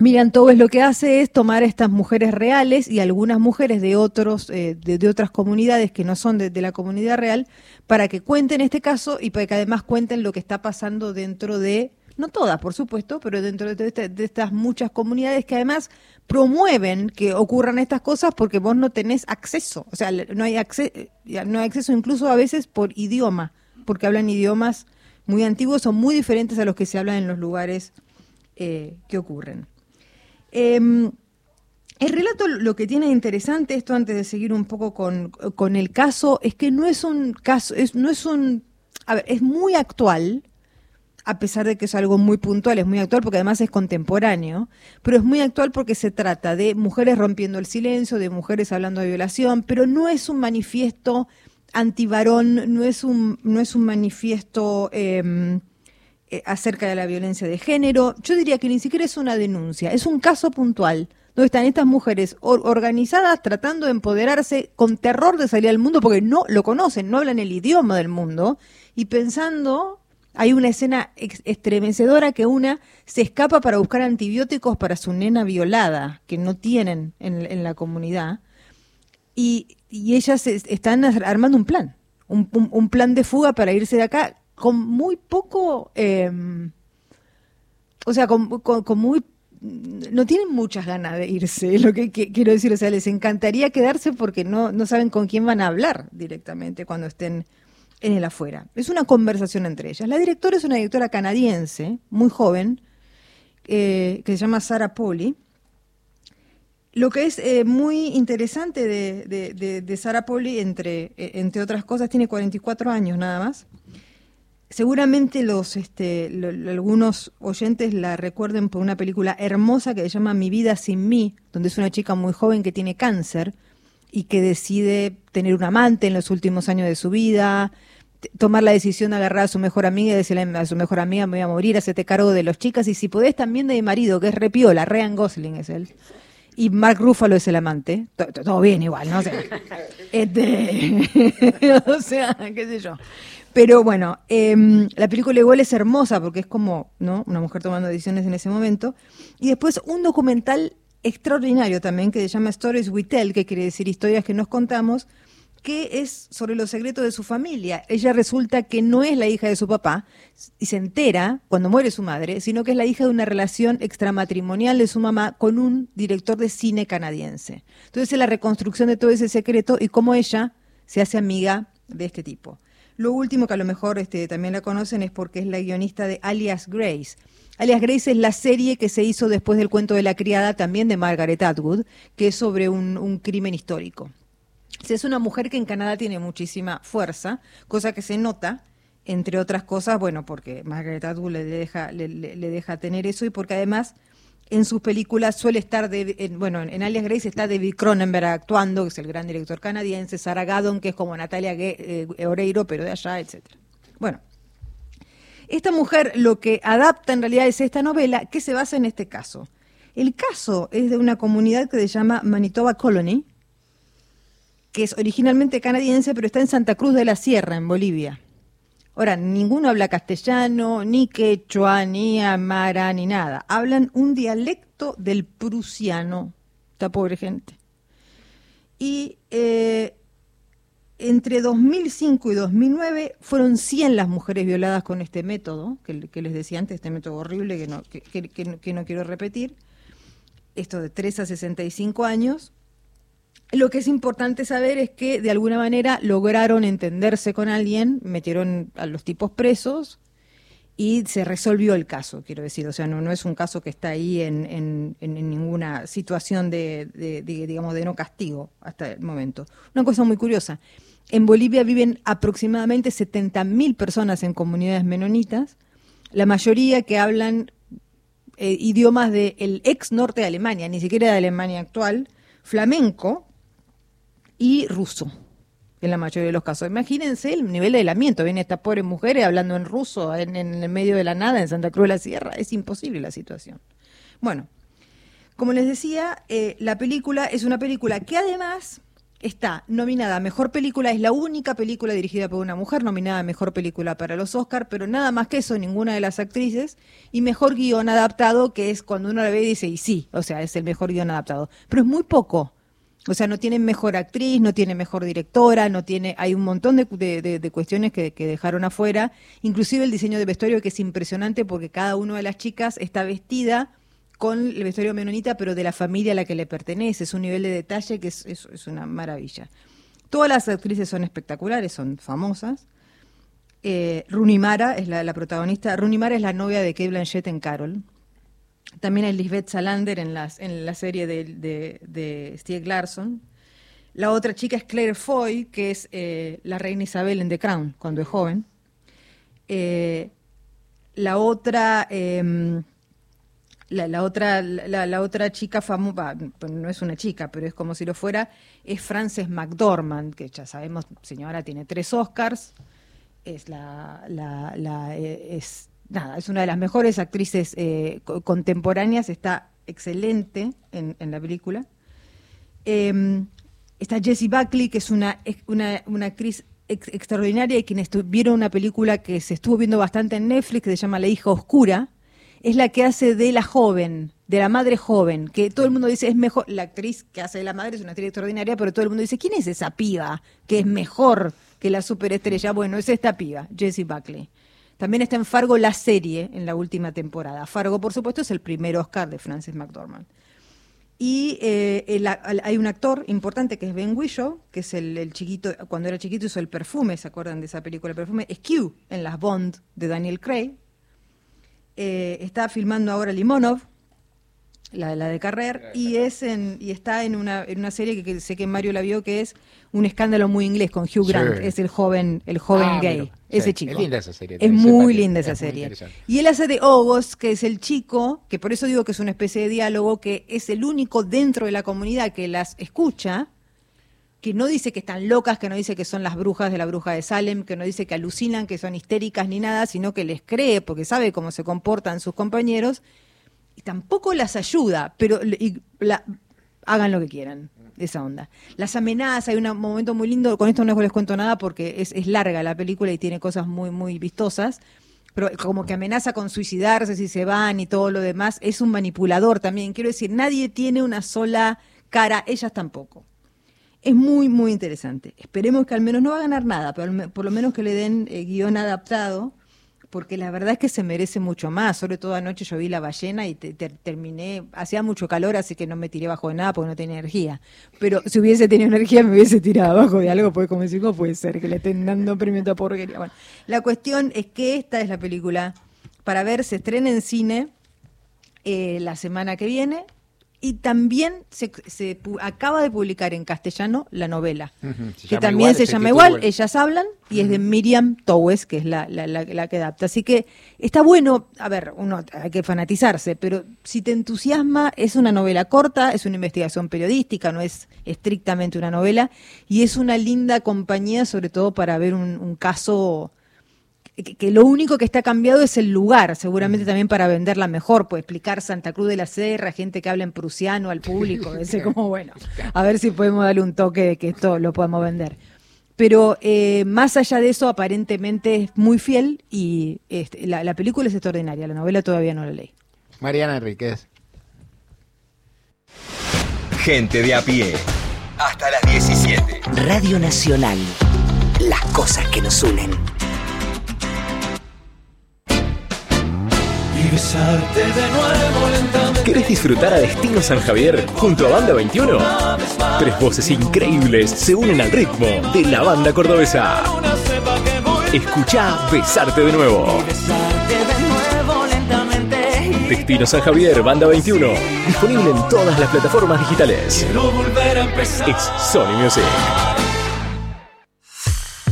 Miriam Towes lo que hace es tomar a estas mujeres reales y algunas mujeres de otros eh, de, otras comunidades que no son de, la comunidad real para que cuenten este caso y para que además cuenten lo que está pasando dentro de no todas, por supuesto, pero dentro de, este- estas muchas comunidades que además promueven que ocurran estas cosas porque vos no tenés acceso, o sea, no hay acceso, no hay acceso incluso a veces por idioma, porque hablan idiomas muy antiguos o muy diferentes a los que se hablan en los lugares eh, que ocurren. Em, el relato lo que tiene interesante, esto antes de seguir un poco con, con el caso, es que no es un caso, es, no es un, a ver, es muy actual, a pesar de que es algo muy puntual, es muy actual porque además es contemporáneo, pero es muy actual porque se trata de mujeres rompiendo el silencio, de mujeres hablando de violación, pero no es un manifiesto antivarón, no es un, no es un manifiesto em, eh, acerca de la violencia de género. Yo diría que ni siquiera es una denuncia, es un caso puntual donde están estas mujeres or- organizadas tratando de empoderarse con terror de salir al mundo porque no lo conocen, no hablan el idioma del mundo y pensando, hay una escena estremecedora que una se escapa para buscar antibióticos para su nena violada que no tienen en, la comunidad y, ellas es- están ar- armando un plan, un plan de fuga para irse de acá con muy poco, eh, o sea, con, muy, no tienen muchas ganas de irse, lo que, que- quiero decir, o sea, les encantaría quedarse porque no, no saben con quién van a hablar directamente cuando estén en el afuera. Es una conversación entre ellas. La directora es una directora canadiense, muy joven, eh, que se llama Sarah Polly. Lo que es eh, muy interesante de, de, de- Sarah Polly, entre, eh, entre otras cosas, tiene 44 años nada más. Seguramente los, este, lo- algunos oyentes la recuerden por una película hermosa que se llama Mi vida sin mí, donde es una chica muy joven que tiene cáncer y que decide tener un amante en los últimos años de su vida, tomar la decisión de agarrar a su mejor amiga y decirle a su mejor amiga, me voy a morir, hacerte cargo de los chicas y si podés también de mi marido, que es repiola, Ryan Gosling es él. y Mark Ruffalo es el amante. To- to- Todo bien igual, ¿no? O este, o sea, qué sé yo. Pero bueno, em, la película igual es hermosa porque es como, ¿no? Una mujer tomando decisiones en ese momento. Y después un documental extraordinario también que se llama Stories We Tell, que quiere decir historias que nos contamos, que es sobre los secretos de su familia. Ella resulta que no es la hija de su papá y se entera cuando muere su madre, sino que es la hija de una relación extramatrimonial de su mamá con un director de cine canadiense. Entonces es la reconstrucción de todo ese secreto y cómo ella se hace amiga de este tipo. Lo último que a lo mejor este, también la conocen es porque es la guionista de Alias Grace. Alias Grace es la serie que se hizo después del cuento de la criada, también de Margaret Atwood, que es sobre un, crimen histórico. Es una mujer que en Canadá tiene muchísima fuerza, cosa que se nota, entre otras cosas, bueno, porque Margaret Atwood le deja tener eso y porque además en sus películas suele estar, David- en- bueno, en Alias Grace está David Cronenberg actuando, que es el gran director canadiense, Sarah Gaddon, que es como Natalia eh, Oreiro, pero de allá, etcétera. Bueno, esta mujer lo que adapta en realidad es esta novela que se basa en este caso. El caso es de una comunidad que se llama Manitoba Colony, que es originalmente canadiense, pero está en Santa Cruz de la Sierra, en Bolivia. Ahora, ninguno habla castellano, ni quechua, ni amara, ni nada. Hablan un dialecto del prusiano. Esta pobre gente. Y eh, entre 2005 y 2009 fueron 100 las mujeres violadas con este método, que, les decía antes, este método horrible que no- que no quiero repetir. Esto de 3 a 65 años. Lo que es importante saber es que de alguna manera lograron entenderse con alguien, metieron a los tipos presos y se resolvió el caso, quiero decir. O sea, no, es un caso que está ahí en, ninguna situación de, de- de, digamos, de no castigo hasta el momento. Una cosa muy curiosa. En Bolivia viven aproximadamente 70.000 personas en comunidades menonitas, la mayoría que hablan eh, idiomas del ex norte de Alemania, ni siquiera de Alemania actual, flamenco y ruso, en la mayoría de los casos. Imagínense el nivel de aislamiento. Vienen estas pobres mujeres hablando en ruso en, en el medio de la nada, en Santa Cruz de la Sierra. Es imposible la situación. Bueno, como les decía, eh, la película es una película que además está nominada a Mejor Película, es la única película dirigida por una mujer nominada a Mejor Película para los Oscar, pero nada más que eso, ninguna de las actrices, y Mejor Guión Adaptado, que es cuando uno la ve y dice, y sí, o sea, es el mejor guion adaptado, pero es muy poco. O sea, no tiene mejor actriz, no tiene mejor directora, no tiene, hay un montón de, de- de- de cuestiones que, que dejaron afuera, inclusive el diseño de vestuario que es impresionante porque cada una de las chicas está vestida con el vestuario menonita, pero de la familia a la que le pertenece. Es un nivel de detalle que es, es- es una maravilla. Todas las actrices son espectaculares, son famosas. Eh, Rooney Mara es la, la protagonista. Rooney Mara es la novia de Kate Blanchett en Carol. También hay Lisbeth Salander en, en la serie de, de, de Stieg Larsson. La otra chica es Claire Foy, que es eh, la reina Isabel en The Crown, cuando es joven. Eh, la otra, em, la, otra, la, otra chica famosa, no es una chica, pero es como si lo fuera, es Frances McDormand, que ya sabemos, señora, tiene tres Oscars, es la, la, la, eh, es nada, es una de las mejores actrices eh, co- contemporáneas, está excelente en, en la película. Eh, está Jessie Buckley, que es una, una, actriz ex- extraordinaria y quienes vieron una película que se estuvo viendo bastante en Netflix, que se llama La hija oscura, es la que hace de la joven, de la madre joven, que todo el mundo dice es mejor, la actriz que hace de la madre es una actriz extraordinaria, pero todo el mundo dice, ¿quién es esa piba que es mejor que la superestrella? Bueno, es esta piba, Jessie Buckley. También está en Fargo la serie en la última temporada. Fargo, por supuesto, es el primer Oscar de Frances McDormand. Y eh, hay un actor importante que es Ben Whishaw, que es el, el chiquito, cuando era chiquito hizo el perfume, ¿se acuerdan de esa película? El perfume es Q en las Bond de Daniel Craig. Eh, está filmando ahora Limonov, la, la de Carrer, y es en, y está en una, en una serie que, que sé que Mario la vio, que es un escándalo muy inglés con Hugh Sí. Grant, es el joven, el joven Ah, gay, ese Sí, chico. Es linda esa serie. Es muy linda esa es serie. Y él hace de Ogos, que es el chico, que por eso digo que es una especie de diálogo, que es el único dentro de la comunidad que las escucha, que no dice que están locas, que no dice que son las brujas de la bruja de Salem, que no dice que alucinan, que son histéricas ni nada, sino que les cree porque sabe cómo se comportan sus compañeros tampoco las ayuda, pero y la- hagan lo que quieran. Esa onda. Las amenazas, hay un momento muy lindo, con esto no les cuento nada porque es, es larga la película y tiene cosas muy, muy vistosas, pero como que amenaza con suicidarse si se van y todo lo demás, es un manipulador también. Quiero decir, nadie tiene una sola cara, ellas tampoco. Es muy, muy interesante. Esperemos que al menos no va a ganar nada, pero por lo menos que le den eh, guion adaptado, porque la verdad es que se merece mucho más. Sobre todo anoche yo vi La Ballena y te- te- terminé, hacía mucho calor, así que no me tiré bajo de nada porque no tenía energía. Pero si hubiese tenido energía me hubiese tirado abajo de algo, porque como decir, ¿cómo puede ser que le estén dando premio a porquería? Bueno, la cuestión es que esta es la película para ver, se estrena en cine eh, la semana que viene. Y también se, se acaba de publicar en castellano la novela, que también igual, se ese llama igual. Ellas Hablan, y es de Miriam Towes, que es la, la, la- la que adapta. Así que está bueno, a ver, uno hay que fanatizarse, pero si te entusiasma, es una novela corta, es una investigación periodística, no es estrictamente una novela, y es una linda compañía, sobre todo para ver un, un caso que, que lo único que está cambiado es el lugar, seguramente también para venderla mejor, pues explicar Santa Cruz de la Sierra, gente que habla en prusiano al público, ese como bueno, a ver si podemos darle un toque de que esto lo podemos vender. Pero eh, más allá de eso, aparentemente es muy fiel y este, la, la película es extraordinaria, la novela todavía no la leí. Mariana Enríquez. Gente de a pie. Hasta las 17. Radio Nacional. Las cosas que nos unen. Y besarte de nuevo lentamente. ¿Querés disfrutar a Destino San Javier junto a Banda 21? Tres voces increíbles se unen al ritmo de la banda cordobesa. Escucha Besarte de nuevo. Besarte de nuevo lentamente. Destino San Javier, Banda 21. Disponible en todas las plataformas digitales. Es Sony Music.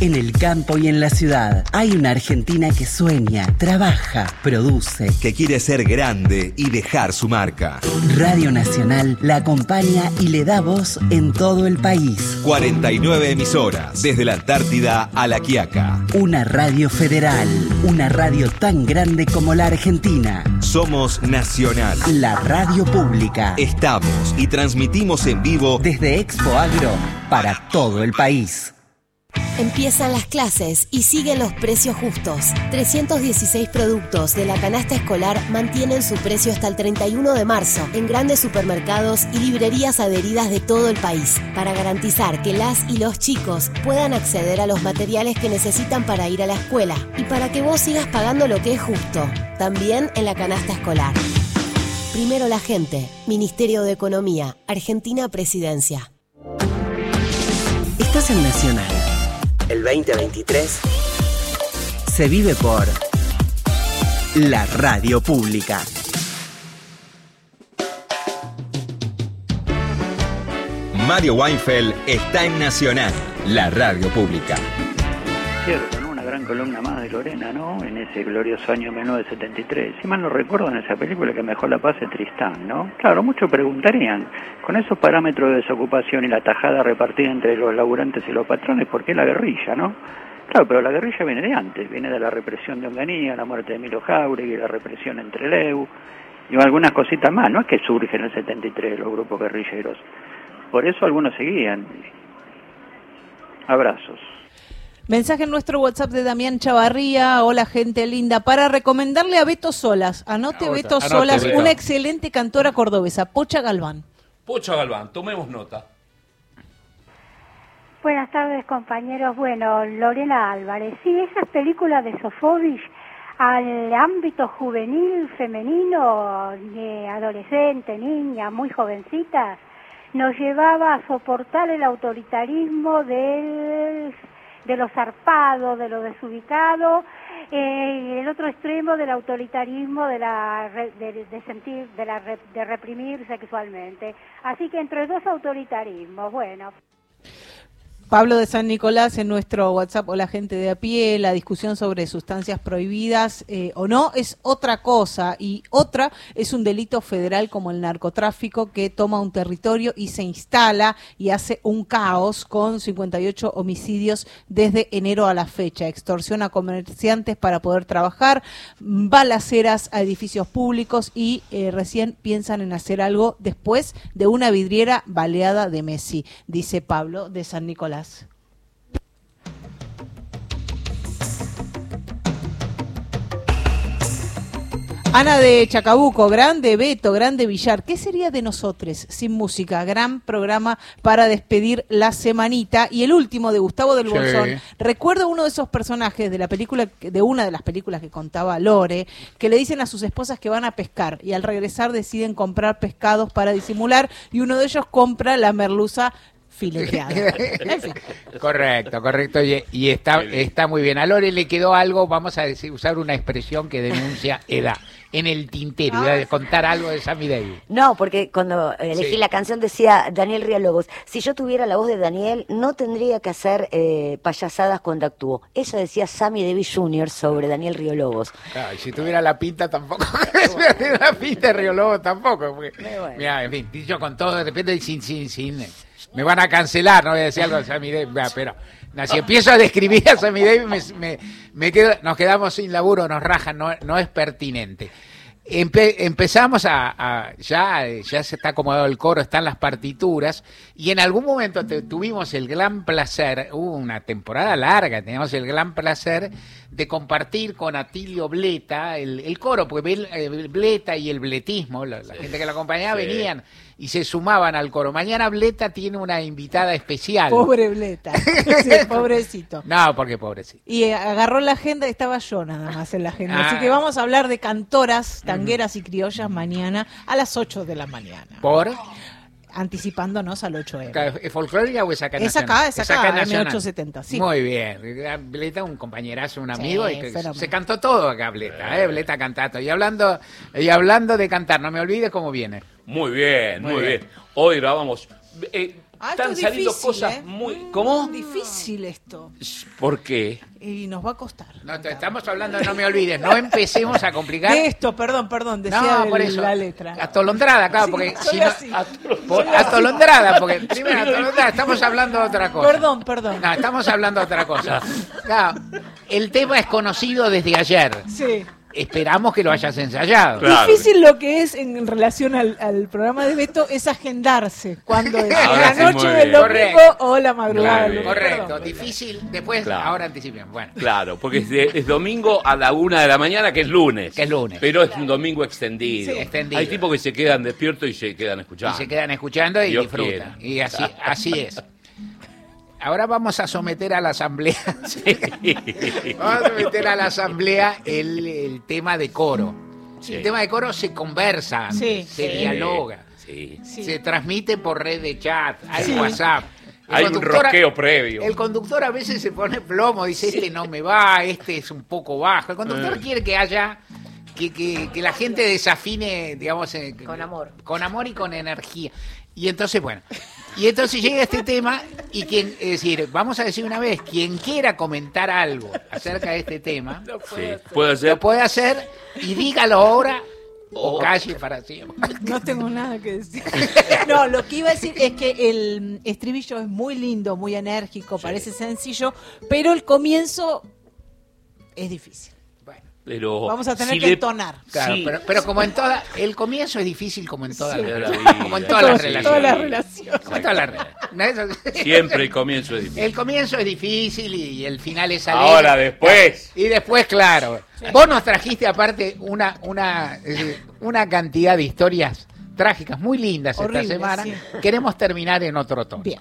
En el campo y en la ciudad hay una Argentina que sueña, trabaja, produce. Que quiere ser grande y dejar su marca. Radio Nacional la acompaña y le da voz en todo el país. 49 emisoras, desde la Antártida a la Quiaca. Una radio federal, una radio tan grande como la Argentina. Somos Nacional. La radio pública. Estamos y transmitimos en vivo Desde Expo Agro para todo el país. Empiezan las clases y siguen los precios justos. 316 productos de la canasta escolar mantienen su precio hasta el 31 de marzo en grandes supermercados y librerías adheridas de todo el país para garantizar que las y los chicos puedan acceder a los materiales que necesitan para ir a la escuela y para que vos sigas pagando lo que es justo, también en la canasta escolar. Primero la gente, Ministerio de Economía, Argentina Presidencia. Estás en Nacional. El 2023 se vive por la radio pública. Mario Weinfeld está en Nacional, la radio pública. Cierto, ¿no? Columna más de Lorena, ¿no? En ese glorioso año 1973. Si mal no recuerdo, en esa película que mejor la paz es Tristán, ¿no? Claro, muchos preguntarían, con esos parámetros de desocupación y la tajada repartida entre los laburantes y los patrones, ¿por qué la guerrilla, no? Claro, pero la guerrilla viene de antes, viene de la represión de Onganía, la muerte de Milo Jauregui, la represión entre Leu y algunas cositas más. No es que surge en el 73 los grupos guerrilleros. Por eso algunos seguían. Abrazos. Mensaje en nuestro WhatsApp de Damián Chavarría. Hola, gente linda. Para recomendarle a Beto Solas. Anote Beto anote, Solas, Beto. una excelente cantora cordobesa, Pocha Galván. Pocha Galván, tomemos nota. Buenas tardes, compañeros. Bueno, Lorena Álvarez. Sí, esas películas de Sofovich al ámbito juvenil, femenino, de adolescente, niña, muy jovencitas, nos llevaba a soportar el autoritarismo del, de lo zarpado, de lo desubicado, eh, el otro extremo del autoritarismo de la de, sentir de la de reprimir sexualmente. Así que entre dos autoritarismos, bueno, Pablo de San Nicolás en nuestro WhatsApp, hola gente de a pie, la discusión sobre sustancias prohibidas eh, o no es otra cosa y otra es un delito federal como el narcotráfico que toma un territorio y se instala y hace un caos con 58 homicidios desde enero a la fecha, extorsión a comerciantes para poder trabajar, balaceras a edificios públicos y eh, recién piensan en hacer algo después de una vidriera baleada de Messi, dice Pablo de San Nicolás. Ana de Chacabuco, grande Beto, grande Villar. ¿Qué sería de nosotros sin música? Gran programa para despedir la semanita. Y el último de Gustavo del Sí. Bolsón. Recuerdo uno de esos personajes de la película, de una de las películas que contaba Lore, que le dicen a sus esposas que van a pescar y al regresar deciden comprar pescados para disimular y uno de ellos compra la merluza En fin. Correcto, correcto. Y, y está, está muy bien. A Lore le quedó algo, vamos a decir, usar una expresión que denuncia edad. En el tintero, iba a contar algo de Sammy Davis. No, porque cuando elegí Sí. la canción decía Daniel Rialobos, si yo tuviera la voz de Daniel, no tendría que hacer eh, payasadas cuando actúo. Eso decía Sammy Davis Jr. sobre Daniel Riolobos. Claro, y si tuviera la pinta tampoco. si tuviera la pinta de Río Lobo tampoco. Porque, mira, en fin, dicho con todo, de repente sin, sin, sin. Me van a cancelar, no voy a decir algo de Sammy Davis, pero. si empiezo a describir a Sammy Davis, me, me- me quedo, nos quedamos sin laburo, nos rajan, no, no es pertinente. Empe- empezamos a, ya, ya se está acomodado el coro, están las partituras y en algún momento tuvimos el gran placer, hubo una temporada larga, teníamos el gran placer de compartir con Atilio Bleta el, el coro, porque eh, Bleta y el bletismo, la, la gente que lo acompañaba Sí. venían y se sumaban al coro. Mañana Bleta tiene una invitada especial. Pobre Bleta. Sí, pobrecito. No, porque pobrecito. Y eh, agarró la agenda, estaba yo nada más en la agenda. Así Ah. que vamos a hablar de cantoras, tangueras y criollas mañana a las 8 de la mañana. ¿Por? Anticipándonos al 8M. ¿Es folclórica o es acá Es acá, es acá, nacional. M870, sí. Muy bien. Bleta, un compañerazo, un amigo. Sí, y que fenómeno. se cantó todo acá, Bleta. ¿eh? Bleta cantato. Y hablando, y hablando de cantar, no me olvides cómo viene. Muy bien, Muy muy, bien. bien. Hoy grabamos. eh, Ah, están es saliendo difícil, cosas ¿eh? muy. ¿Cómo? Difícil esto. ¿Por qué? Y nos va a costar. No, te- estamos hablando no me olvides. No empecemos a complicar. De esto, perdón, perdón, decía No, el- por eso. la letra. Atolondrada, claro, Sí, porque si no- atolondrada, porque primero atolondrada, estamos hablando de otra cosa. Perdón, perdón. No, estamos hablando de otra cosa. Claro, el tema es conocido desde ayer. Sí. Esperamos que lo hayas ensayado. Difícil lo que es en relación al, al programa de Beto es agendarse. Cuando es Ahora la sí, noche del domingo o la madrugada. del. Correcto, Perdón. difícil. Después, Claro. ahora anticipemos. Bueno, Claro, porque es, de- es domingo a la una de la mañana, que es lunes. Que es lunes. Pero es un domingo extendido. Sí, extendido. Hay tipos que se quedan despiertos y se quedan y escuchando. se quedan escuchando y Dios disfrutan. quiera. Y así, así es. Ahora vamos a someter a la asamblea. Vamos a someter a la asamblea el, el tema de coro. El tema de coro se conversa, Sí. se Sí. dialoga, Sí. se transmite por red de chat, hay Sí. WhatsApp. El Hay un rosqueo previo. El conductor a veces se pone plomo, dice, este no me va, este es un poco bajo. El conductor Eh. quiere que haya, que, que- que la gente desafine, digamos, eh, Con amor. con amor y con energía. Y entonces, bueno, y entonces llega este tema y quien, es decir, vamos a decir una vez, quien quiera comentar algo acerca de este tema, Sí, puede lo puede hacer y dígalo ahora o calle para siempre. No tengo nada que decir. No, lo que iba a decir es que el estribillo es muy lindo, muy enérgico, parece sencillo, pero el comienzo es difícil. Pero Vamos a tener si que le- entonar. Claro, Sí. pero, pero como en toda, el comienzo es difícil como en todas Sí. las Sí. relaciones. Como en todas las Sí. relaciones. Todas las relaciones. Como en todas las relaciones. Siempre el comienzo es difícil. El comienzo es difícil y el final es alegre. Ahora, después. Y después, claro. Vos nos trajiste aparte una, una, eh, una cantidad de historias trágicas muy lindas esta semana. sí. Queremos terminar en otro tono. Bien.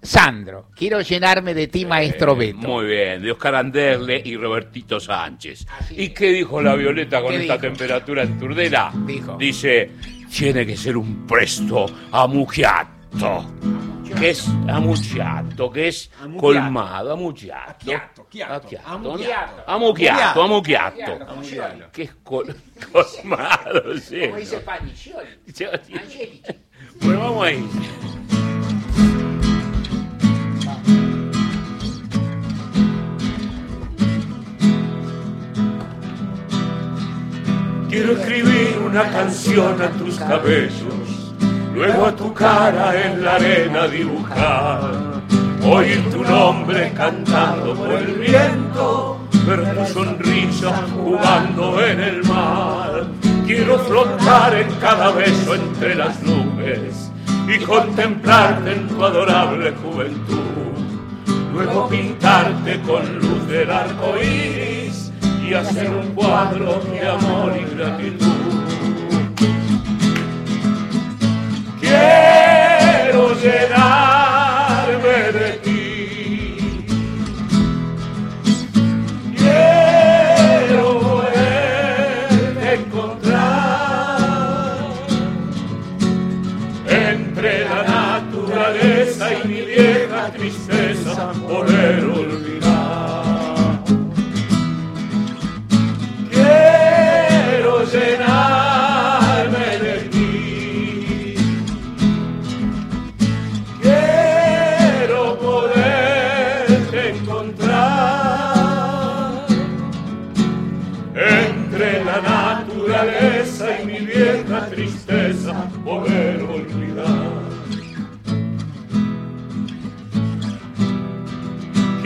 Sandro, quiero llenarme de ti, maestro Eh, Beto. Muy bien, de Oscar Anderle y Robertito Sánchez. ¿Y qué dijo la Violeta con ¿Qué esta dijo? temperatura en Turdera? Dijo. Dice, tiene que ser un presto amugiato che es ammucchiato, che es colmado, ammucchiato. Ammucchiato, ammucchiato, ammucchiato. Che es col, colmado, sì. Come dice Paniscioli, Angelici. Proviamo a Quiero escribir una canción a tus cabellos luego a tu cara en la arena dibujar, oír tu nombre cantando por el viento, ver tu sonrisa jugando en el mar. Quiero flotar en cada beso entre las nubes y contemplarte en tu adorable juventud. Luego pintarte con luz del arco iris y hacer un cuadro de amor y gratitud. Quiero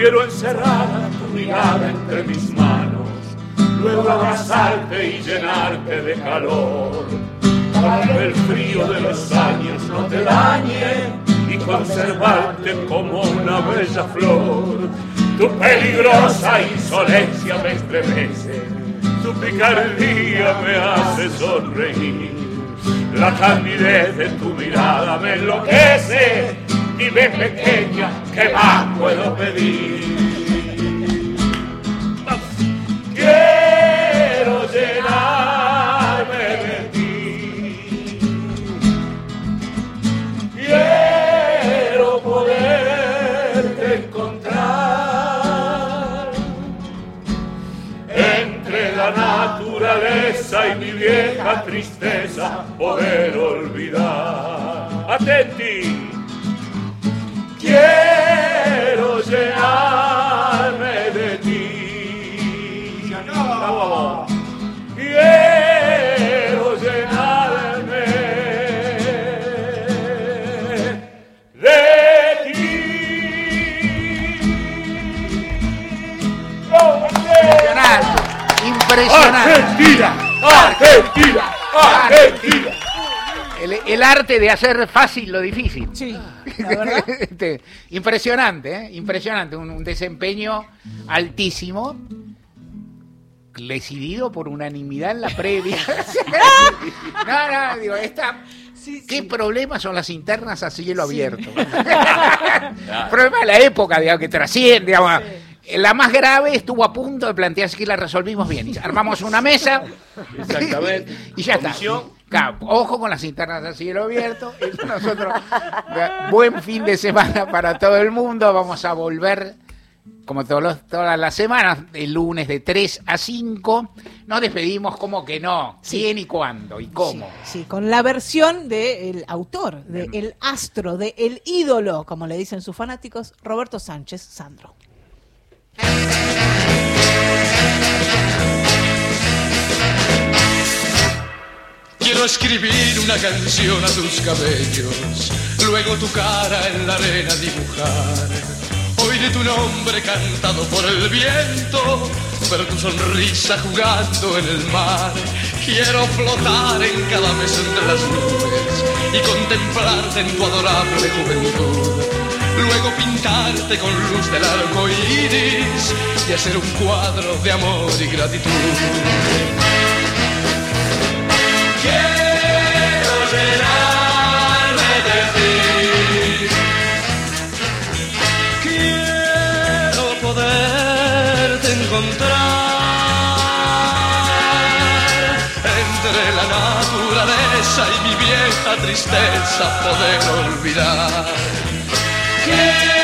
Quiero encerrar tu mirada entre mis manos, luego abrazarte y llenarte de calor, para que el frío de los años no te dañe y conservarte como una bella flor. Tu peligrosa insolencia me estremece, tu picardía me hace sonreír. La candidez de tu mirada me enloquece y ve pequeña, ¿qué más puedo pedir? Hacer fácil lo difícil. Sí, la verdad. Este, impresionante, ¿eh? impresionante. Un, un desempeño altísimo, decidido por unanimidad en la previa. no, no, digo, esta. ¿Qué problemas son las internas a cielo abierto? Problema de la época, digamos, que trasciende, digamos. La más grave estuvo a punto de plantearse que la resolvimos bien. Armamos una mesa. Exactamente. y ya está. Claro, ojo con las internas a cielo abierto. Eso nosotros, buen fin de semana para todo el mundo. Vamos a volver, como todos los- todas las semanas, el lunes de 3 a 5. Nos despedimos como que no. ¿Quién y cuándo? ¿Y cómo? Sí, con la versión del autor, del astro, del ídolo, como le dicen sus fanáticos, Roberto Sánchez Sandro. Quiero escribir una canción a tus cabellos, luego tu cara en la arena dibujar. Oiré tu nombre cantado por el viento, ver tu sonrisa jugando en el mar. Quiero flotar en cada mes entre las nubes y contemplarte en tu adorable juventud. Luego pintarte con luz del arco iris y hacer un cuadro de amor y gratitud. Entre la naturaleza y mi vieja tristeza poder olvidar. Quiero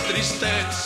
tristeza poder olvidar.